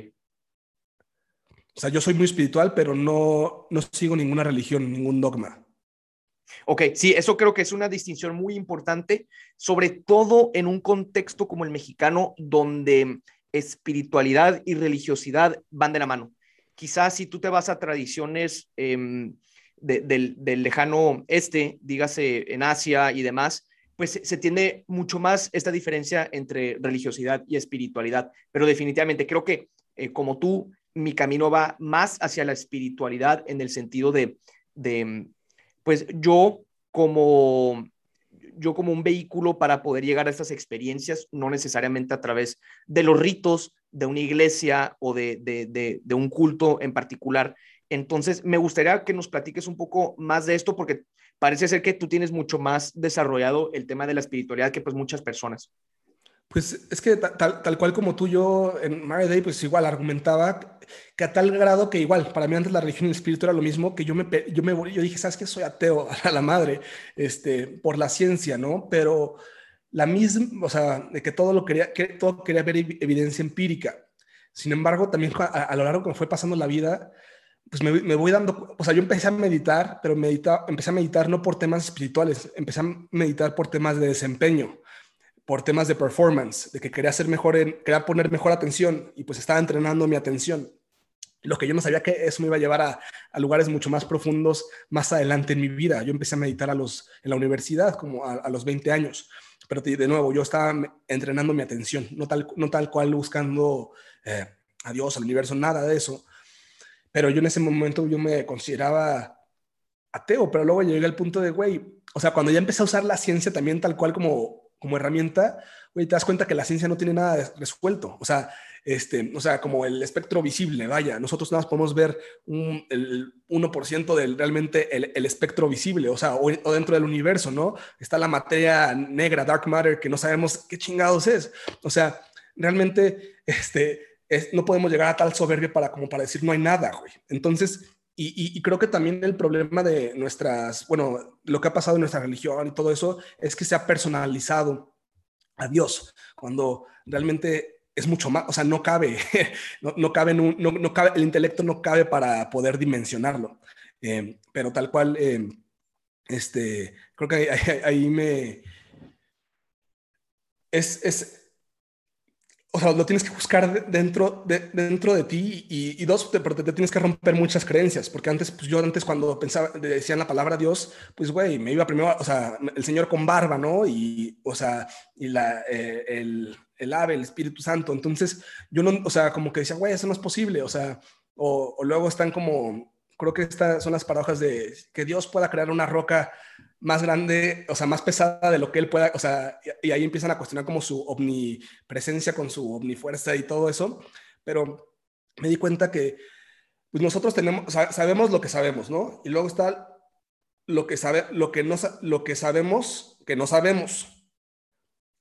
O sea, yo soy muy espiritual, pero no, no sigo ninguna religión, ningún dogma. Ok, sí, eso creo que es una distinción muy importante, sobre todo en un contexto como el mexicano, donde espiritualidad y religiosidad van de la mano. Quizás si tú te vas a tradiciones em, del, lejano este, dígase en Asia y demás, pues se tiende mucho más esta diferencia entre religiosidad y espiritualidad. Pero definitivamente creo que eh, como tú, mi camino va más hacia la espiritualidad en el sentido de, de pues yo como yo como un vehículo para poder llegar a estas experiencias, no necesariamente a través de los ritos de una iglesia o de, de, un culto en particular. Entonces, me gustaría que nos platiques un poco más de esto porque parece ser que tú tienes mucho más desarrollado el tema de la espiritualidad que pues muchas personas. Pues es que tal, tal cual como tú, yo en Mary Day, pues igual argumentaba que a tal grado que igual, para mí antes la religión y el espíritu era lo mismo, que yo me, yo me yo dije, ¿sabes qué? Soy ateo a la madre, este, por la ciencia, ¿no? Pero la misma, o sea, de que todo lo quería, que todo quería ver evidencia empírica. Sin embargo, también a, lo largo que me fue pasando la vida, pues me, me, voy dando, o sea, yo empecé a meditar, pero medita, empecé a meditar no por temas espirituales, empecé a meditar por temas de desempeño por temas de performance, de que quería hacer mejor, en, quería poner mejor atención y pues estaba entrenando mi atención. Lo que yo no sabía que eso me iba a llevar a, lugares mucho más profundos más adelante en mi vida. Yo empecé a meditar a los, en la universidad, como a, los 20 años, pero de nuevo, yo estaba entrenando mi atención, no tal, no tal cual buscando eh, a Dios, al universo, nada de eso. Pero yo en ese momento yo me consideraba ateo, pero luego llegué al punto de, güey, o sea, cuando ya empecé a usar la ciencia también tal cual como como herramienta, güey, te das cuenta que la ciencia no tiene nada resuelto. O sea, este, o sea, como el espectro visible, vaya, nosotros nada podemos ver un, el 1% del realmente el, espectro visible, o sea, o, dentro del universo, ¿no? Está la materia negra, dark matter, que no sabemos qué chingados es. O sea, realmente, este, no podemos llegar a tal soberbia para como para decir no hay nada, güey. Entonces, y, creo que también el problema de nuestras, bueno, lo que ha pasado en nuestra religión y todo eso es que se ha personalizado a Dios, cuando realmente es mucho más, o sea, no cabe, no, no cabe, no, cabe, el intelecto no cabe para poder dimensionarlo. Eh, pero tal cual, eh, este, creo que ahí, me... Es, o sea, lo tienes que buscar dentro de, dentro de ti y, dos, te, te, tienes que romper muchas creencias, porque antes, pues yo antes cuando pensaba, decían la palabra Dios, pues güey, me iba primero, o sea, el Señor con barba, ¿no? Y, o sea, y la, eh, el, el ave, el Espíritu Santo. Entonces, yo no, o sea, como que decía, güey, eso no es posible, o sea, o, o luego están como, creo que estas son las paradojas de que Dios pueda crear una roca más grande, o sea, más pesada de lo que él pueda, o sea, y, ahí empiezan a cuestionar como su omnipresencia con su omnifuerza y todo eso, pero me di cuenta que pues nosotros tenemos, sabemos lo que sabemos, ¿no? Y luego está lo que sabe, lo que no, lo que sabemos que no sabemos,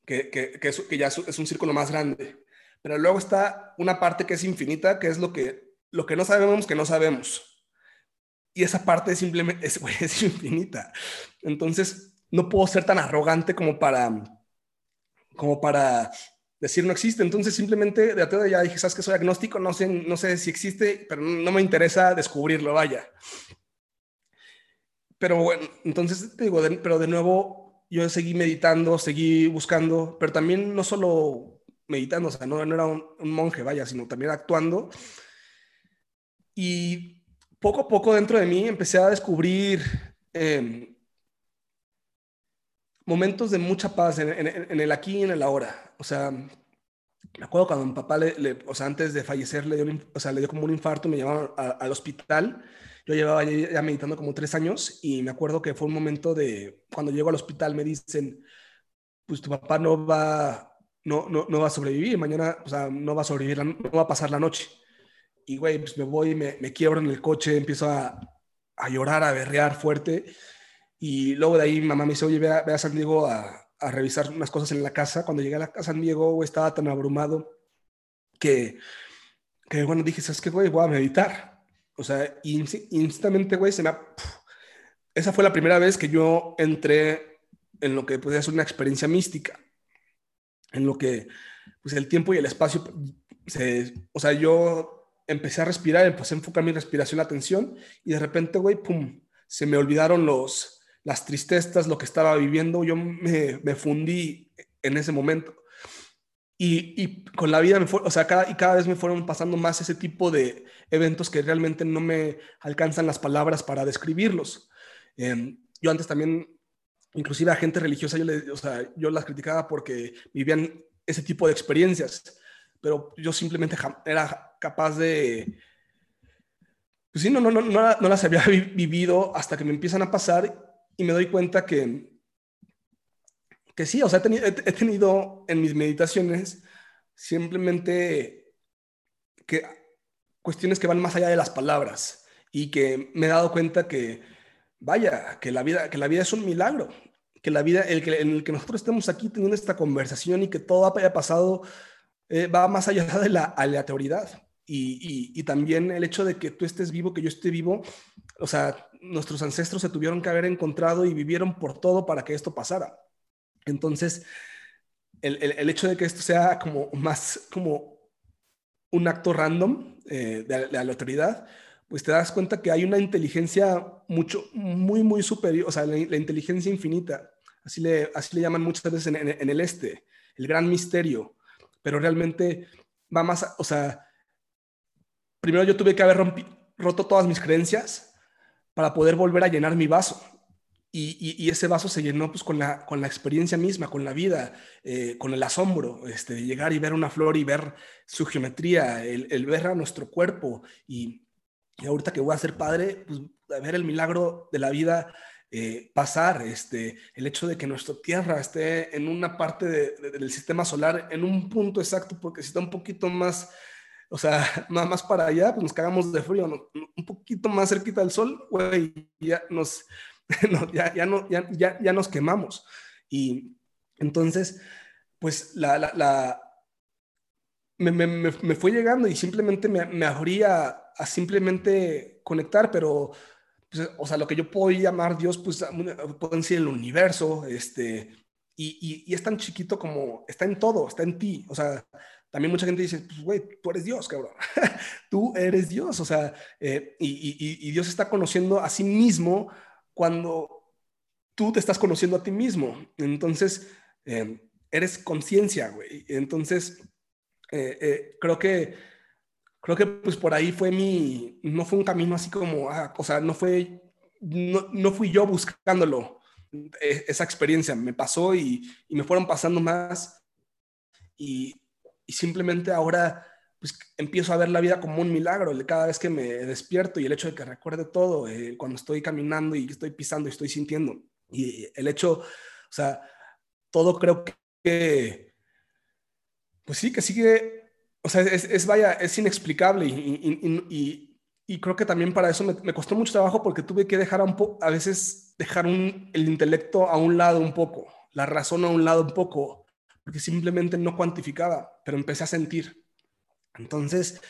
que, que, que, que ya es un círculo más grande. Pero luego está una parte que es infinita, que es lo que, lo que no sabemos que no sabemos y esa parte simplemente es, es infinita. Entonces, no puedo ser tan arrogante como para, como para decir no existe. Entonces, simplemente de todo ya dije, sabes que soy agnóstico, no sé, no sé si existe, pero no me interesa descubrirlo, vaya. Pero bueno, entonces te digo, pero de nuevo yo seguí meditando, seguí buscando, pero también no solo meditando, o sea, no, no era un, un monje, vaya, sino también actuando. Y poco a poco dentro de mí empecé a descubrir em, momentos de mucha paz en, el aquí y en el ahora. O sea, me acuerdo cuando mi papá, o sea, antes de fallecer, le dio, o sea, le dio como un infarto, me llevaron al hospital. Yo llevaba ya, meditando como tres años y me acuerdo que fue un momento de, cuando llego al hospital, me dicen, pues tu papá no va, no, no, no va a sobrevivir, mañana, o sea, no va a sobrevivir, no va a pasar la noche. Y, güey, pues me voy, me, me quiebro en el coche, empiezo a, a, llorar, a berrear fuerte. Y luego de ahí mamá me dice, oye, ve a, ve a San Diego a, a, revisar unas cosas en la casa. Cuando llegué a, la, a San Diego, estaba tan abrumado que, que, bueno, dije, ¿sabes qué, güey? Voy a meditar. O sea, instantamente, güey, se me... Esa fue la primera vez que yo entré en lo que podía ser una experiencia mística. En lo que, pues, el tiempo y el espacio... Se, o sea, yo empecé a respirar, empecé a enfocar mi respiración, la atención, y de repente, güey, pum, se me olvidaron los, las tristezas, lo que estaba viviendo, yo me, me fundí en ese momento. Y, y, con la vida, me fue, o sea, cada, y cada vez me fueron pasando más ese tipo de eventos que realmente no me alcanzan las palabras para describirlos. Em, yo antes también, inclusive a gente religiosa, yo, le, o sea, yo las criticaba porque vivían ese tipo de experiencias pero yo simplemente era capaz de... Pues sí, no, no, no, no, las había vivido hasta que me empiezan a pasar y me doy cuenta que, que sí, o sea, he tenido, he tenido en mis meditaciones simplemente que cuestiones que van más allá de las palabras y que me he dado cuenta que, vaya, que la vida, que la vida es un milagro, que la vida, el que, en el que nosotros estemos aquí teniendo esta conversación y que todo haya pasado eh, va más allá de la aleatoriedad. Y, y, también el hecho de que tú estés vivo, que yo esté vivo, o sea, nuestros ancestros se tuvieron que haber encontrado y vivieron por todo para que esto pasara. Entonces, el, el, hecho de que esto sea como más como un acto random eh, de, de, aleatoriedad, pues te das cuenta que hay una inteligencia mucho, muy, muy superior, o sea, la, la inteligencia infinita, así le, así le llaman muchas veces en, en, en el este, el gran misterio, pero realmente va más, o sea, primero yo tuve que haber roto todas mis creencias para poder volver a llenar mi vaso. Y, y, ese vaso se llenó pues con la, con la experiencia misma, con la vida, eh, con el asombro, este, de llegar y ver una flor y ver su geometría, el, el ver a nuestro cuerpo. Y, y, ahorita que voy a ser padre, pues ver el milagro de la vida eh, pasar, este, el hecho de que nuestra Tierra esté en una parte del sistema solar, en un punto exacto, porque si está un poquito más, o sea, más, más para allá, pues nos cagamos de frío, un poquito más cerquita del sol, güey, ya nos, ya, ya, no, ya, ya, ya, nos quemamos. Y entonces, pues la, la, la me, me, me, fue llegando y simplemente me, me abría a simplemente conectar, pero pues, o sea, lo que yo puedo llamar Dios, pues pueden ser el universo, este, y, y, es tan chiquito como está en todo, está en ti, o sea, también mucha gente dice, pues, güey, tú eres Dios, cabrón. tú eres Dios, o sea, eh, y, Dios está conociendo a sí mismo cuando tú te estás conociendo a ti mismo. Entonces, eh, eres conciencia, güey. Entonces, eh, creo que, creo que pues por ahí fue mi, no fue un camino así como, ah, o sea, no fue, no, no fui yo buscándolo, esa experiencia, me pasó y, y me fueron pasando más. Y, y simplemente ahora pues empiezo a ver la vida como un milagro cada vez que me despierto y el hecho de que recuerde todo eh, cuando estoy caminando y estoy pisando y estoy sintiendo. Y el hecho, o sea, todo creo que pues sí, que sigue, o sea, es, vaya, es inexplicable y, y, creo que también para eso me, costó mucho trabajo porque tuve que dejar un poco, a veces dejar un, el intelecto a un lado un poco, la razón a un lado un poco porque simplemente no cuantificaba, pero empecé a sentir. Entonces,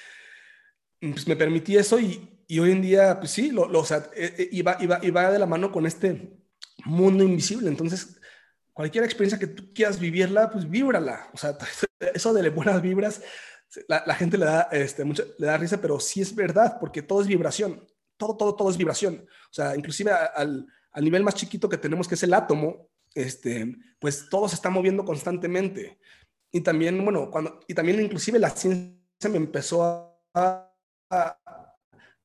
pues me permití eso y, hoy en día, pues sí, lo, lo o sea, iba, iba, iba de la mano con este mundo invisible. Entonces, cualquier experiencia que tú quieras vivirla, pues víbrala. O sea, eso de buenas vibras, la, la gente le da, este, mucho, le da risa, pero sí es verdad, porque todo es vibración. Todo, todo, todo es vibración. O sea, inclusive al, al nivel más chiquito que tenemos, que es el átomo, este, pues todo se está moviendo constantemente. Y también, bueno, cuando, y también inclusive la ciencia me empezó a,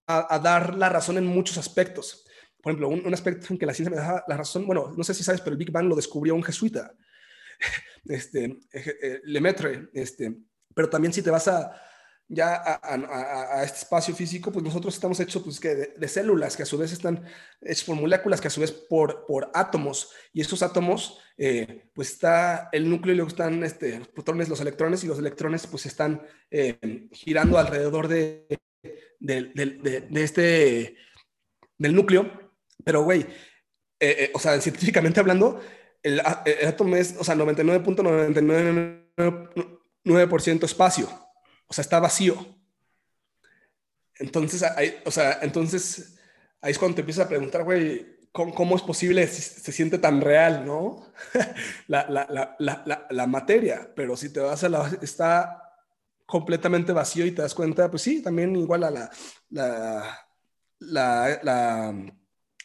a, dar la razón en muchos aspectos. Por ejemplo, un, aspecto en que la ciencia me da la razón, bueno, no sé si sabes, pero el Big Bang lo descubrió un jesuita, este, eh, Lemaitre, este, pero también si te vas a, ya a, este espacio físico, pues nosotros estamos hechos pues, que de, células que a su vez están hechas por moléculas, que a su vez por, por átomos, y estos átomos, eh, pues está el núcleo y luego están este, los protones, los electrones, y los electrones pues están eh, girando alrededor de, de, este, del núcleo, pero güey, eh, o sea, científicamente hablando, el, el átomo es, o sea, 99.99% espacio o sea, está vacío. Entonces, ahí, o sea, entonces ahí es cuando te empiezas a preguntar, güey, ¿cómo, es posible si se siente tan real, no? la, la, la, la, materia, pero si te vas a la... está completamente vacío y te das cuenta, pues sí, también igual a la, la, la,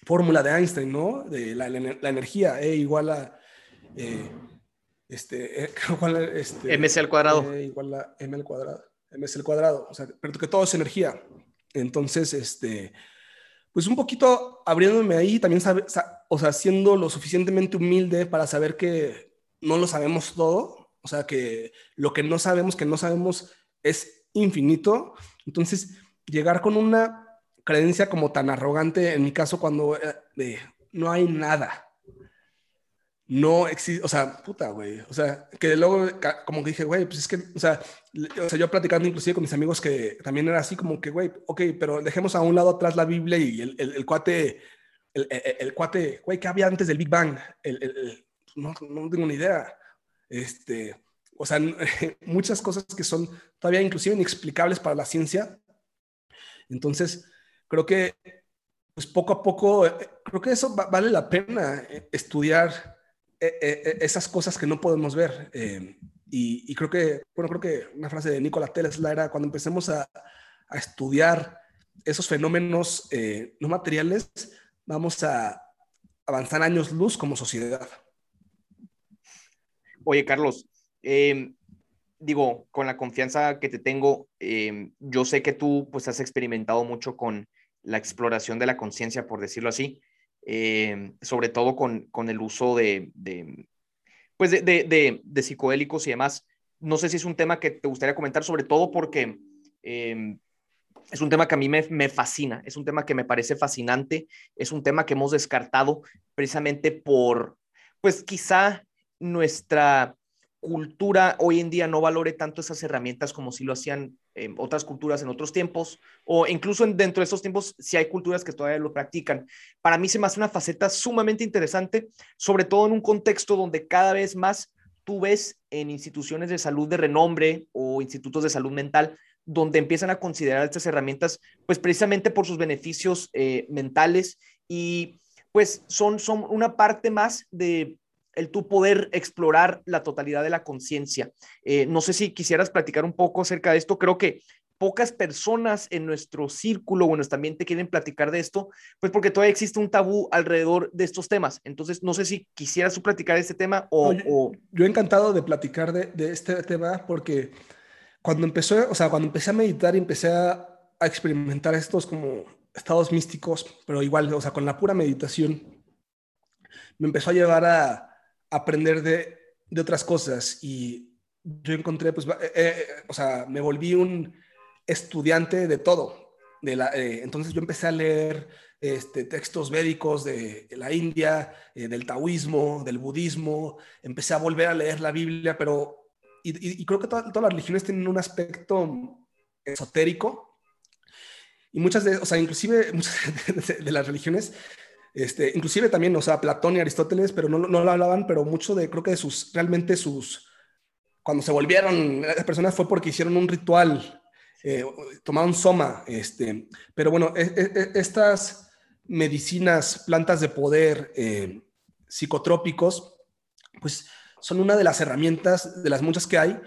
fórmula de Einstein, ¿no? De la, energía, E igual a... Eh, este, eh, este, MC al cuadrado. E igual a M al cuadrado es el cuadrado, o sea, pero que todo es energía. Entonces, este, pues un poquito abriéndome ahí, también, sabe, o sea, siendo lo suficientemente humilde para saber que no lo sabemos todo, o sea, que lo que no sabemos, que no sabemos es infinito. Entonces, llegar con una creencia como tan arrogante, en mi caso, cuando eh, no hay nada, no existe, o sea, puta, güey, o sea, que luego como que dije, güey, pues es que, o sea, o sea, yo platicando inclusive con mis amigos que también era así como que, güey, ok, pero dejemos a un lado atrás la Biblia y el, el, cuate, el, el, cuate, güey, ¿qué había antes del Big Bang? no, no tengo ni idea. Este, o sea, muchas cosas que son todavía inclusive inexplicables para la ciencia. Entonces, creo que, pues poco a poco, eh, creo que eso vale la pena eh, estudiar eh, eh, eh, esas cosas que no podemos ver. y, creo que, bueno, creo que una frase de Nikola Tesla era cuando empecemos a, estudiar esos fenómenos no materiales, vamos a avanzar años luz como sociedad. Oye, Carlos, em, digo, con la confianza que te tengo, em, yo sé que tú pues has experimentado mucho con la exploración de la conciencia, por decirlo así. Eh, sobre todo con, con, el uso de, de pues de, de, y demás. No sé si es un tema que te gustaría comentar, sobre todo porque eh, es un tema que a mí me, me, fascina, es un tema que me parece fascinante, es un tema que hemos descartado precisamente por, pues quizá nuestra cultura hoy en día no valore tanto esas herramientas como si lo hacían otras culturas en otros tiempos, o incluso dentro de esos tiempos si hay culturas que todavía lo practican. Para mí se me hace una faceta sumamente interesante, sobre todo en un contexto donde cada vez más tú ves en instituciones de salud de renombre o institutos de salud mental donde empiezan a considerar estas herramientas, pues precisamente por sus beneficios eh, mentales y pues son, son una parte más de el tú poder explorar la totalidad de la conciencia. Eh, no sé si quisieras platicar un poco acerca de esto. Creo que pocas personas en nuestro círculo o en nuestro ambiente quieren platicar de esto, pues porque todavía existe un tabú alrededor de estos temas. Entonces, no sé si quisieras tú platicar este tema o... yo, he encantado de platicar de, de, este tema porque cuando empezó, o sea, cuando empecé a meditar y empecé a, a experimentar estos como estados místicos, pero igual, o sea, con la pura meditación, me empezó a llevar a, aprender de, de, otras cosas y yo encontré, pues, eh, eh, o sea, me volví un estudiante de todo. De la, eh, entonces yo empecé a leer este, textos médicos de la India, del taoísmo, del budismo, empecé a volver a leer la Biblia, pero, y, creo que todas las religiones tienen un aspecto esotérico, y muchas de, o sea, inclusive muchas de, las religiones este, inclusive también, o sea, Platón y Aristóteles, pero no, no lo hablaban, pero mucho de, creo que de sus, realmente sus, cuando se volvieron las personas fue porque hicieron un ritual, eh, tomaron soma, este, pero bueno, e, e, e, estas medicinas, plantas de poder, eh, psicotrópicos, pues son una de las herramientas, de las muchas que hay,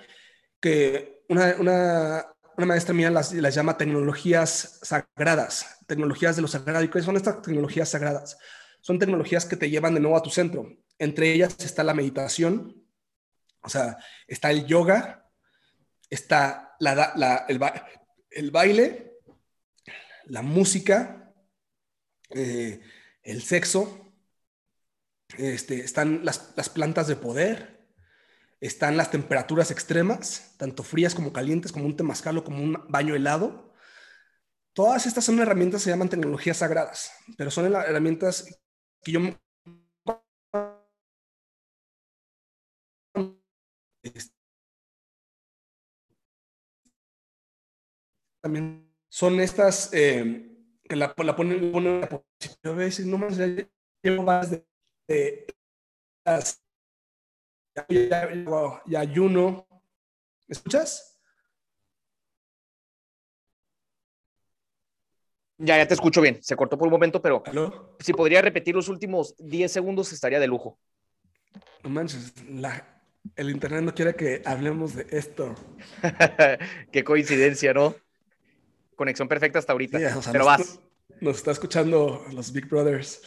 que una, una, una maestra mía las, llama tecnologías sagradas, tecnologías de lo sagrado. ¿Y qué son estas tecnologías sagradas? Son tecnologías que te llevan de nuevo a tu centro. Entre ellas está la meditación, o sea, está el yoga, está la, el, el, baile, la música, eh, el sexo, este, están las, las plantas de poder, están las temperaturas extremas, tanto frías como calientes, como un temazcal como un baño helado. Todas estas son herramientas que se llaman tecnologías sagradas, pero son herramientas que yo también son estas eh, que la, la ponen, veces no más llevo las y ayuno. ¿Me escuchas? Ya, ya te escucho bien. Se cortó por un momento, pero si podría repetir los últimos 10 segundos estaría de lujo. No manches, el internet no quiere que hablemos de esto. Qué coincidencia, ¿no? Conexión perfecta hasta ahorita. pero vas. Nos está escuchando los Big Brothers.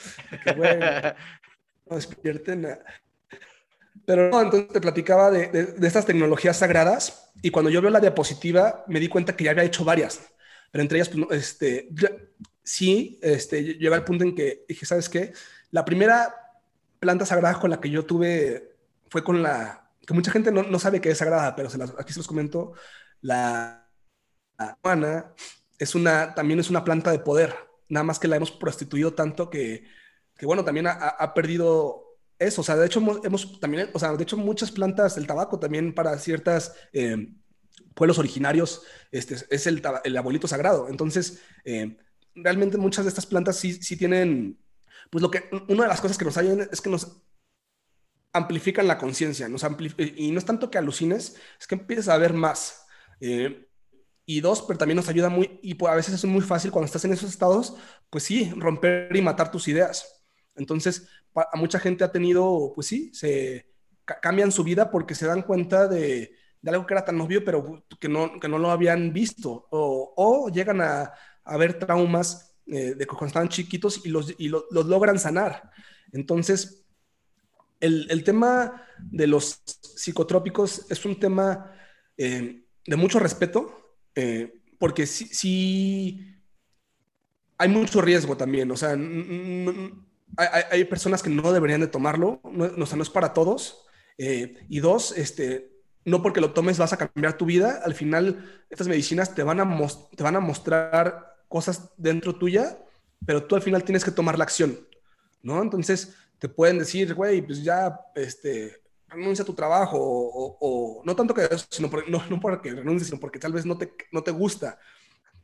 Que, bueno, no despierten. A, pero no, entonces te platicaba de, de, estas tecnologías sagradas y cuando yo veo la diapositiva me di cuenta que ya había hecho varias, pero entre ellas, pues, este, sí, este, llega al punto en que dije, ¿sabes qué? La primera planta sagrada con la que yo tuve fue con la, que mucha gente no, no sabe que es sagrada, pero se las, aquí se los comento, la, la es una, también es una planta de poder, nada más que la hemos prostituido tanto que, que bueno, también ha, ha perdido eso, o sea, de hecho hemos, también, o sea, de hecho muchas plantas del tabaco también para ciertas eh, pueblos originarios este, es el, el abuelito sagrado. Entonces, eh, realmente muchas de estas plantas sí, sí tienen, pues lo que, una de las cosas que nos ayudan es que nos amplifican la conciencia, nos y no es tanto que alucines, es que empieces a ver más. Eh, y dos, pero también nos ayuda muy, y pues a veces es muy fácil cuando estás en esos estados, pues sí, romper y matar tus ideas. Entonces, a mucha gente ha tenido, pues sí, se cambian su vida porque se dan cuenta de, de algo que era tan obvio, pero que no, que no lo habían visto, o, llegan a, a, ver traumas eh, de cuando estaban chiquitos y los, y los logran sanar. Entonces, el, el, tema de los psicotrópicos es un tema eh, de mucho respeto, eh, porque sí, sí, hay mucho riesgo también, o sea, hay, personas que no deberían de tomarlo, no, no, es para todos. Eh, y dos, este, no porque lo tomes vas a cambiar tu vida, al final estas medicinas te van a, te van a mostrar cosas dentro tuya, pero tú al final tienes que tomar la acción, ¿no? Entonces te pueden decir, güey, pues ya, este, renuncia a tu trabajo, o, no tanto que eso, sino por, no, no porque renuncies, sino porque tal vez no te, no te gusta.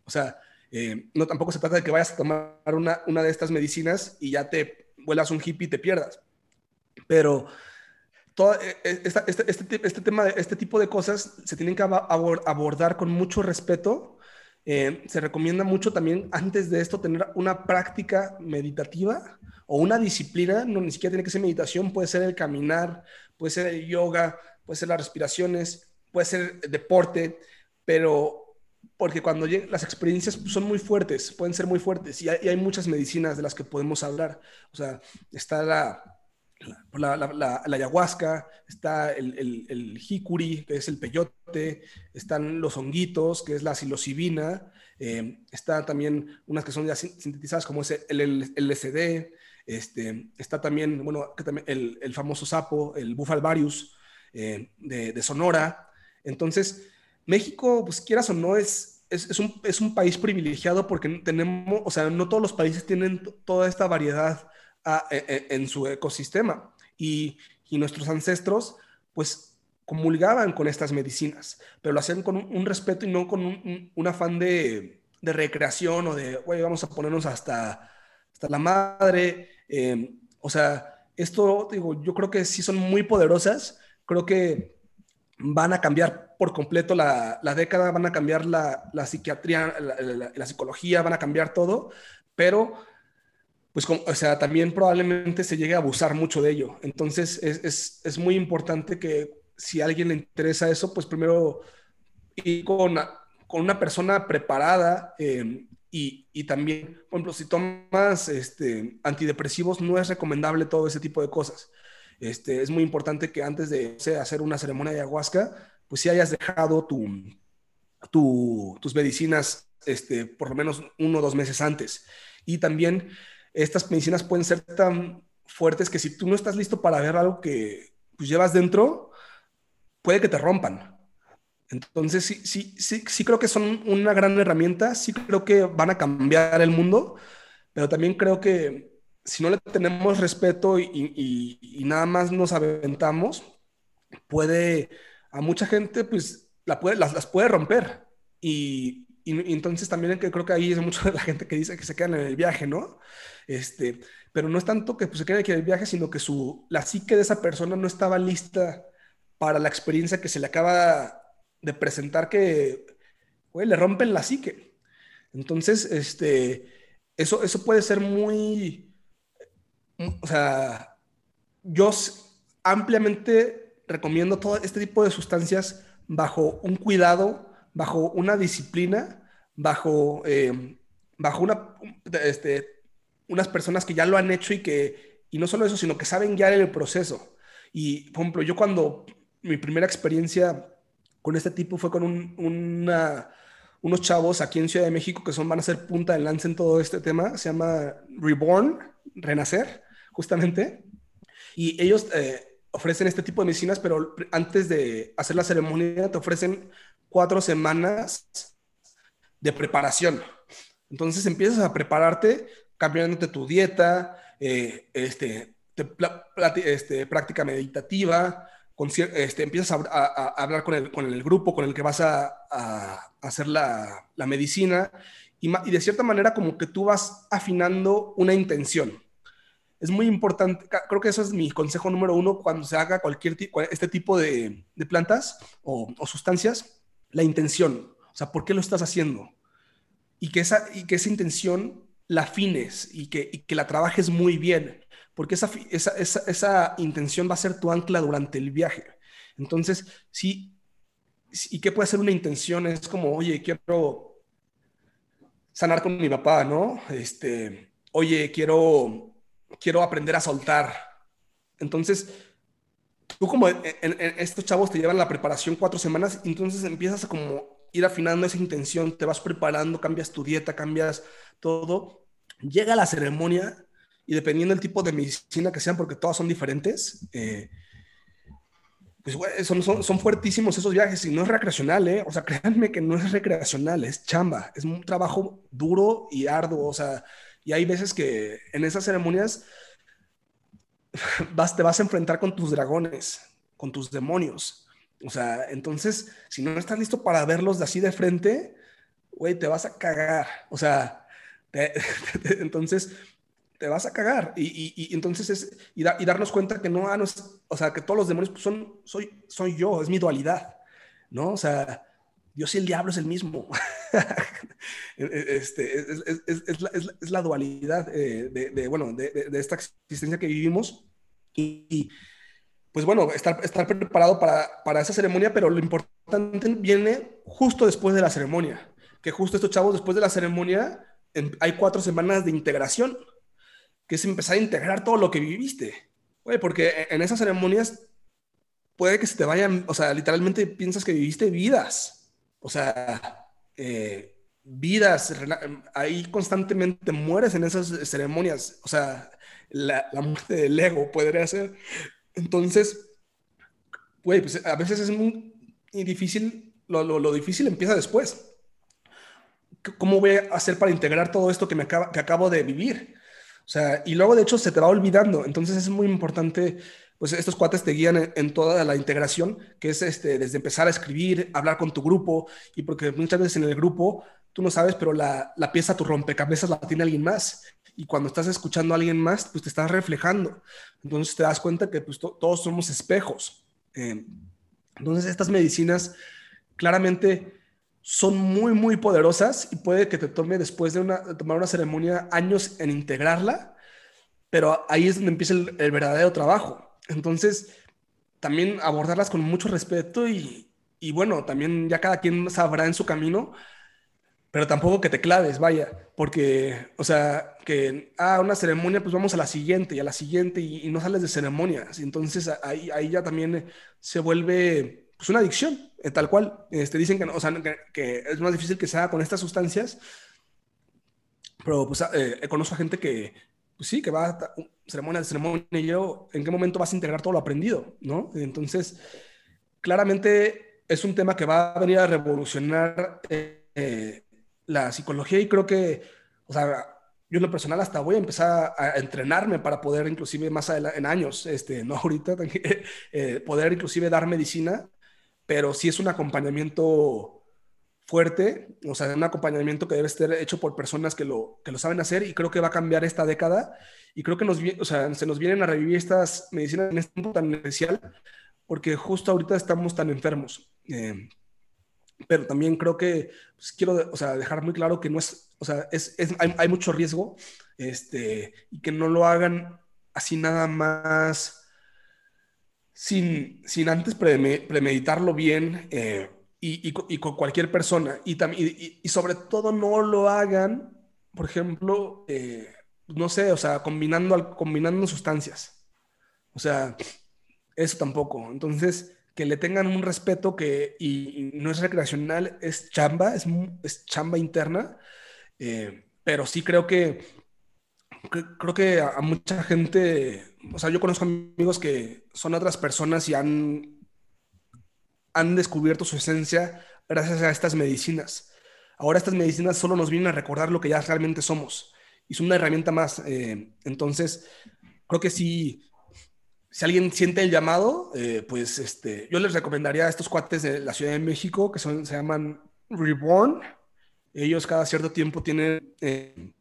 O sea, eh, no tampoco se trata de que vayas a tomar una, una de estas medicinas y ya te vuelas un hippie y te pierdas. Pero todo, eh, eh, este, este, este, tema, este tipo de cosas se tienen que abordar con mucho respeto se recomienda mucho también antes de esto tener una práctica meditativa o una disciplina, no ni siquiera tiene que ser meditación, puede ser el caminar, puede ser el yoga, puede ser las respiraciones, puede ser deporte, pero porque cuando las experiencias son muy fuertes, pueden ser muy fuertes y hay, y hay, muchas medicinas de las que podemos hablar. O sea, está la, la, la, la, ayahuasca, está el, el, el, jicuri, que es el peyote, están los honguitos, que es la psilocibina, eh, está también unas que son ya sintetizadas como es el, LSD, este, está también, bueno, el, el, famoso sapo, el bufalvarius eh, de, de, Sonora. Entonces, México, pues quieras o no, es, es, un, es un país privilegiado porque tenemos, o sea, no todos los países tienen toda esta variedad e, e, en su ecosistema. Y, y, nuestros ancestros, pues, comulgaban con estas medicinas, pero lo hacían con un, respeto y no con un, un afán de, de, recreación o de, güey, vamos a ponernos hasta, hasta la madre. Eh, o sea, esto, digo, yo creo que sí son muy poderosas. Creo que van a cambiar por completo la, la década, van a cambiar la, la psiquiatría, la, psicología, van a cambiar todo, pero pues, o sea, también probablemente se llegue a abusar mucho de ello. Entonces, es, es, es muy importante que si a alguien le interesa eso, pues primero ir con, con una persona preparada eh, y, y, también, por ejemplo, si tomas este, antidepresivos, no es recomendable todo ese tipo de cosas. Este, es muy importante que antes de hacer una ceremonia de ayahuasca, pues si hayas dejado tu, tu, tus medicinas este, por lo menos uno o dos meses antes. Y también estas medicinas pueden ser tan fuertes que si tú no estás listo para ver algo que pues, llevas dentro, puede que te rompan. Entonces, sí, sí, sí, sí creo que son una gran herramienta, sí creo que van a cambiar el mundo, pero también creo que si no le tenemos respeto y, y, y nada más nos aventamos, puede, a mucha gente, pues la puede, las, las puede romper. Y, y, entonces también creo que ahí es mucho de la gente que dice que se quedan en el viaje, ¿no? Este, pero no es tanto que pues, se quede aquí en el viaje, sino que su, la psique de esa persona no estaba lista para la experiencia que se le acaba de presentar que, güey, le rompen la psique. Entonces, este, eso, eso puede ser muy, o sea, yo ampliamente recomiendo todo este tipo de sustancias bajo un cuidado bajo una disciplina, bajo, eh, bajo una, este, unas personas que ya lo han hecho y que, y no solo eso, sino que saben guiar el proceso. Y, por ejemplo, yo cuando mi primera experiencia con este tipo fue con un, unos chavos aquí en Ciudad de México que son, van a ser punta de lanza en todo este tema, se llama Reborn, Renacer, justamente. Y ellos eh, ofrecen este tipo de medicinas, pero antes de hacer la ceremonia te ofrecen cuatro semanas de preparación. Entonces empiezas a prepararte cambiándote tu dieta, eh, este, este, práctica meditativa, este, empiezas a, hablar con el, con el, grupo con el que vas a, hacer la, la medicina y, y, de cierta manera como que tú vas afinando una intención. Es muy importante, creo que eso es mi consejo número uno cuando se haga cualquier este tipo de, de plantas o, o sustancias, la intención, o sea, ¿por qué lo estás haciendo? Y que esa, y que esa intención la afines y que, y que la trabajes muy bien, porque esa, esa, esa, esa, intención va a ser tu ancla durante el viaje. Entonces, sí, ¿y qué puede ser una intención? Es como, oye, quiero sanar con mi papá, ¿no? Este, oye, quiero, quiero aprender a soltar. Entonces, tú como estos chavos te llevan la preparación cuatro semanas, entonces empiezas a como ir afinando esa intención, te vas preparando, cambias tu dieta, cambias todo. Llega la ceremonia y dependiendo del tipo de medicina que sean, porque todas son diferentes, eh, pues son, son, son, fuertísimos esos viajes y no es recreacional, ¿eh? O sea, créanme que no es recreacional, es chamba, es un trabajo duro y arduo, o sea, y hay veces que en esas ceremonias vas, te vas a enfrentar con tus dragones, con tus demonios. O sea, entonces, si no estás listo para verlos de así de frente, güey, te vas a cagar. O sea, te, te, entonces te vas a cagar. Y, y, y entonces es, y, da, y, darnos cuenta que no, ah, no es, o sea, que todos los demonios pues, son, soy, soy yo, es mi dualidad, ¿no? O sea, Dios y el diablo es el mismo. este, es, la, dualidad eh, de, bueno, de, esta existencia que vivimos y, pues bueno, estar, estar preparado para, para, esa ceremonia, pero lo importante viene justo después de la ceremonia, que justo estos chavos después de la ceremonia hay cuatro semanas de integración, que es empezar a integrar todo lo que viviste. Oye, porque en esas ceremonias puede que se te vayan, o sea, literalmente piensas que viviste vidas, o sea, eh, vidas, ahí constantemente mueres en esas ceremonias, o sea, la, muerte del ego podría ser. Entonces, güey, pues a veces es muy difícil, lo, lo, difícil empieza después. ¿Cómo voy a hacer para integrar todo esto que, me acaba, que acabo de vivir? O sea, y luego de hecho se te va olvidando. Entonces es muy importante pues estos cuates te guían en, toda la integración, que es este, desde empezar a escribir, hablar con tu grupo, y porque muchas veces en el grupo tú no sabes, pero la, la pieza, tu rompecabezas la tiene alguien más. Y cuando estás escuchando a alguien más, pues te estás reflejando. Entonces te das cuenta que pues, todos somos espejos. Eh, entonces estas medicinas claramente son muy, muy poderosas y puede que te tome después de, una, de tomar una ceremonia años en integrarla, pero ahí es donde empieza el verdadero trabajo entonces, también abordarlas con mucho respeto y, bueno, también ya cada quien sabrá en su camino, pero tampoco que te claves, vaya, porque, o sea, que, ah, una ceremonia, pues vamos a la siguiente y a la siguiente y, no sales de ceremonias. Entonces ahí, ahí ya también se vuelve pues, una adicción, eh, tal cual. Este, dicen que, o sea, que, es más difícil que se haga con estas sustancias, pero pues eh, conozco a gente que, pues sí, que va a ceremonia ceremonia y yo, ¿en qué momento vas a integrar todo lo aprendido? ¿no? Entonces, claramente es un tema que va a venir a revolucionar eh, la psicología y creo que, o sea, yo en lo personal hasta voy a empezar a, entrenarme para poder inclusive más en años, este, no ahorita, eh, poder inclusive dar medicina, pero sí es un acompañamiento fuerte, o sea, un acompañamiento que debe ser hecho por personas que lo, que lo saben hacer y creo que va a cambiar esta década y creo que nos, o sea, se nos vienen a revivir estas medicinas en este tiempo tan especial porque justo ahorita estamos tan enfermos. Eh, pero también creo que pues, quiero o sea, dejar muy claro que no es, o sea, es, es, hay, hay, mucho riesgo este, y que no lo hagan así nada más sin, sin antes premeditarlo bien. Eh, y, con cualquier persona. Y, y, sobre todo no lo hagan, por ejemplo, eh, no sé, o sea, combinando, combinando sustancias. O sea, eso tampoco. Entonces, que le tengan un respeto que, y, no es recreacional, es chamba, es, es chamba interna. Eh, pero sí creo que, creo que a, a mucha gente, o sea, yo conozco amigos que son otras personas y han han descubierto su esencia gracias a estas medicinas. Ahora estas medicinas solo nos vienen a recordar lo que ya realmente somos y son una herramienta más. Eh, entonces, creo que si, si alguien siente el llamado, eh, pues este, yo les recomendaría a estos cuates de la Ciudad de México que son, se llaman Reborn. Ellos cada cierto tiempo tienen eh,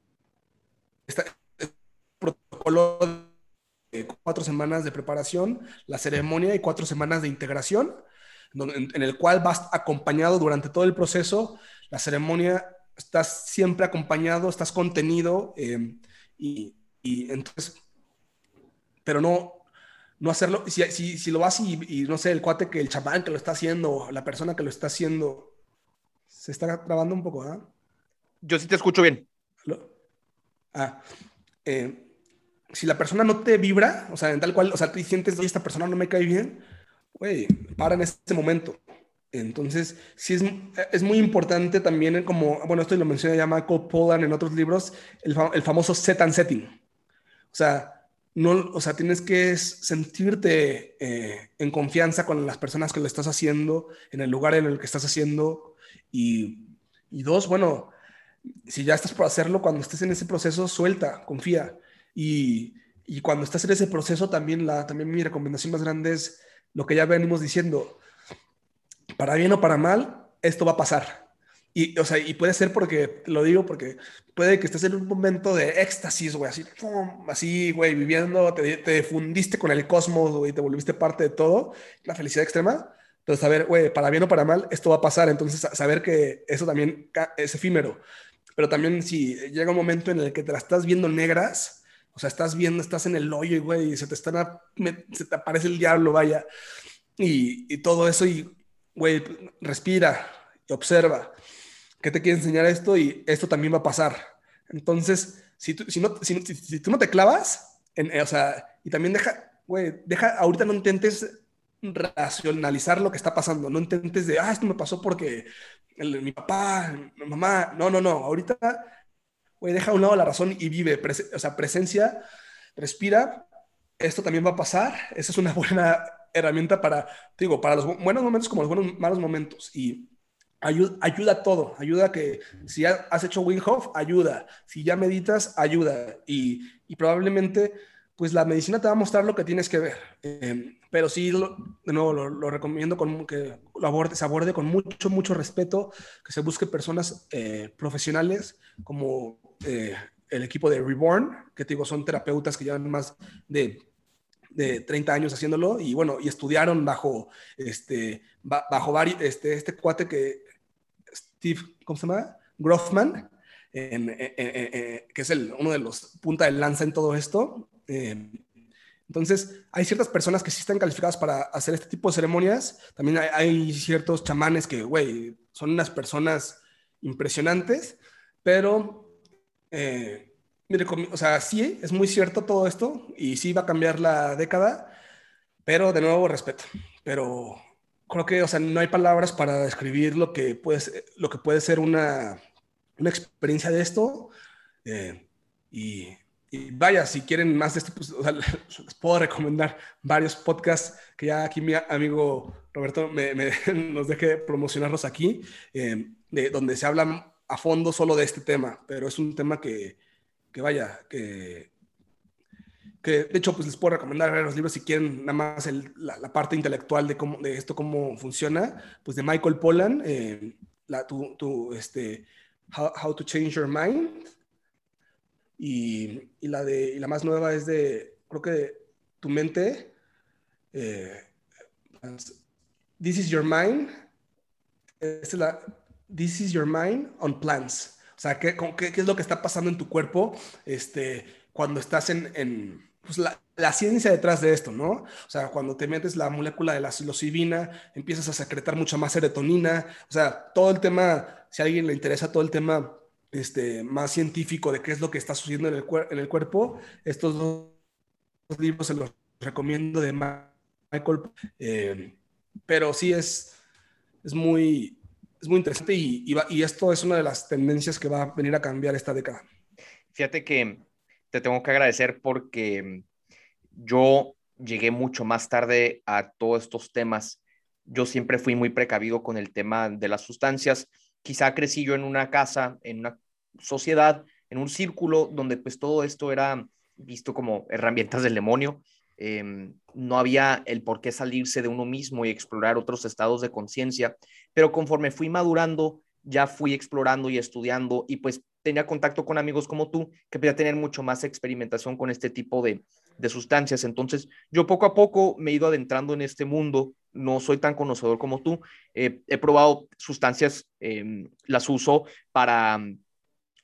este protocolo de cuatro semanas de preparación, la ceremonia y cuatro semanas de integración en, el cual vas acompañado durante todo el proceso, la ceremonia, estás siempre acompañado, estás contenido eh, y, entonces, pero no, no hacerlo, si, si, si lo vas y, no sé, el cuate que el chamán que lo está haciendo, la persona que lo está haciendo, se está grabando un poco, ¿ah? Yo sí te escucho bien. Ah, eh, si la persona no te vibra, o sea, en tal cual, o sea, tú sientes, esta persona no me cae bien, güey, para en este momento. Entonces, sí es, es, muy importante también, como, bueno, esto lo menciona ya Michael Pollan en otros libros, el, el, famoso set and setting. O sea, no, o sea, tienes que sentirte eh, en confianza con las personas que lo estás haciendo, en el lugar en el que estás haciendo. Y, y dos, bueno, si ya estás por hacerlo, cuando estés en ese proceso, suelta, confía. Y, y cuando estás en ese proceso, también, la, también mi recomendación más grande es lo que ya venimos diciendo, para bien o para mal, esto va a pasar. Y, o sea, y puede ser porque, lo digo porque puede que estés en un momento de éxtasis, güey, así, así, güey, viviendo, te, te, fundiste con el cosmos, güey, te volviste parte de todo, la felicidad extrema, Entonces, saber, güey, para bien o para mal, esto va a pasar. Entonces, saber que eso también es efímero. Pero también si llega un momento en el que te la estás viendo negras, o sea, estás viendo, estás en el hoyo y, güey, se te, están se te aparece el diablo, vaya. Y, y todo eso, y, güey, respira y observa. ¿Qué te quiere enseñar esto? Y esto también va a pasar. Entonces, si tú, si no, si, si, tú no te clavas, en, o sea, y también deja, güey, deja, ahorita no intentes racionalizar lo que está pasando, no intentes de, ah, esto me pasó porque mi papá, mi mamá, no, no, no, ahorita, güey, deja a un lado la razón y vive, o sea, presencia, respira, esto también va a pasar, esa es una buena herramienta para, digo, para los buenos momentos como los buenos, malos momentos y ayuda, ayuda a todo, ayuda a que si ya has hecho Wim ayuda, si ya meditas, ayuda y, y probablemente pues la medicina te va a mostrar lo que tienes que ver. Eh, pero sí, de nuevo, lo, recomiendo con, que lo aborde, se aborde con mucho, mucho respeto, que se busque personas eh, profesionales como eh, el equipo de Reborn, que te digo, son terapeutas que llevan más de, de 30 años haciéndolo y bueno, y estudiaron bajo este, bajo este, este cuate que, Steve, ¿cómo se llama? Groffman, que es el, uno de los punta de lanza en todo esto. Eh, entonces, hay ciertas personas que sí están calificadas para hacer este tipo de ceremonias. También hay, ciertos chamanes que, güey, son unas personas impresionantes, pero, eh, o sea, sí, es muy cierto todo esto y sí va a cambiar la década, pero de nuevo, respeto. Pero creo que, o sea, no hay palabras para describir lo que puede lo que puede ser una, una experiencia de esto. Eh, y vaya, si quieren más de esto, pues les puedo recomendar varios podcasts que ya aquí mi amigo Roberto me, nos deje promocionarlos aquí, eh, de, donde se hablan a fondo solo de este tema, pero es un tema que, que vaya, que, que de hecho pues les puedo recomendar los libros si quieren nada más la, parte intelectual de, cómo, de esto, cómo funciona, pues de Michael Pollan, eh, la, tu, este, How to Change Your Mind. Y, y, la, de, y la más nueva es de, creo que tu mente, eh, This is your mind, es la, This is your mind on plants. O sea, ¿qué, qué, qué es lo que está pasando en tu cuerpo este, cuando estás en, en pues la, la, ciencia detrás de esto, ¿no? O sea, cuando te metes la molécula de la psilocibina, empiezas a secretar mucha más serotonina, o sea, todo el tema, si a alguien le interesa todo el tema este, más científico de qué es lo que está sucediendo en el, en el cuerpo, estos dos libros se los recomiendo de Michael. Eh, pero sí es, es, muy, es muy interesante y, esto es una de las tendencias que va a venir a cambiar esta década. Fíjate que te tengo que agradecer porque yo llegué mucho más tarde a todos estos temas. Yo siempre fui muy precavido con el tema de las sustancias quizá crecí yo en una casa, en una sociedad, en un círculo donde pues todo esto era visto como herramientas del demonio. Em, no había el por qué salirse de uno mismo y explorar otros estados de conciencia, pero conforme fui madurando, ya fui explorando y estudiando y pues tenía contacto con amigos como tú que podía tener mucho más experimentación con este tipo de, sustancias. Entonces, yo poco a poco me he ido adentrando en este mundo no soy tan conocedor como tú. he probado sustancias, em, las uso para,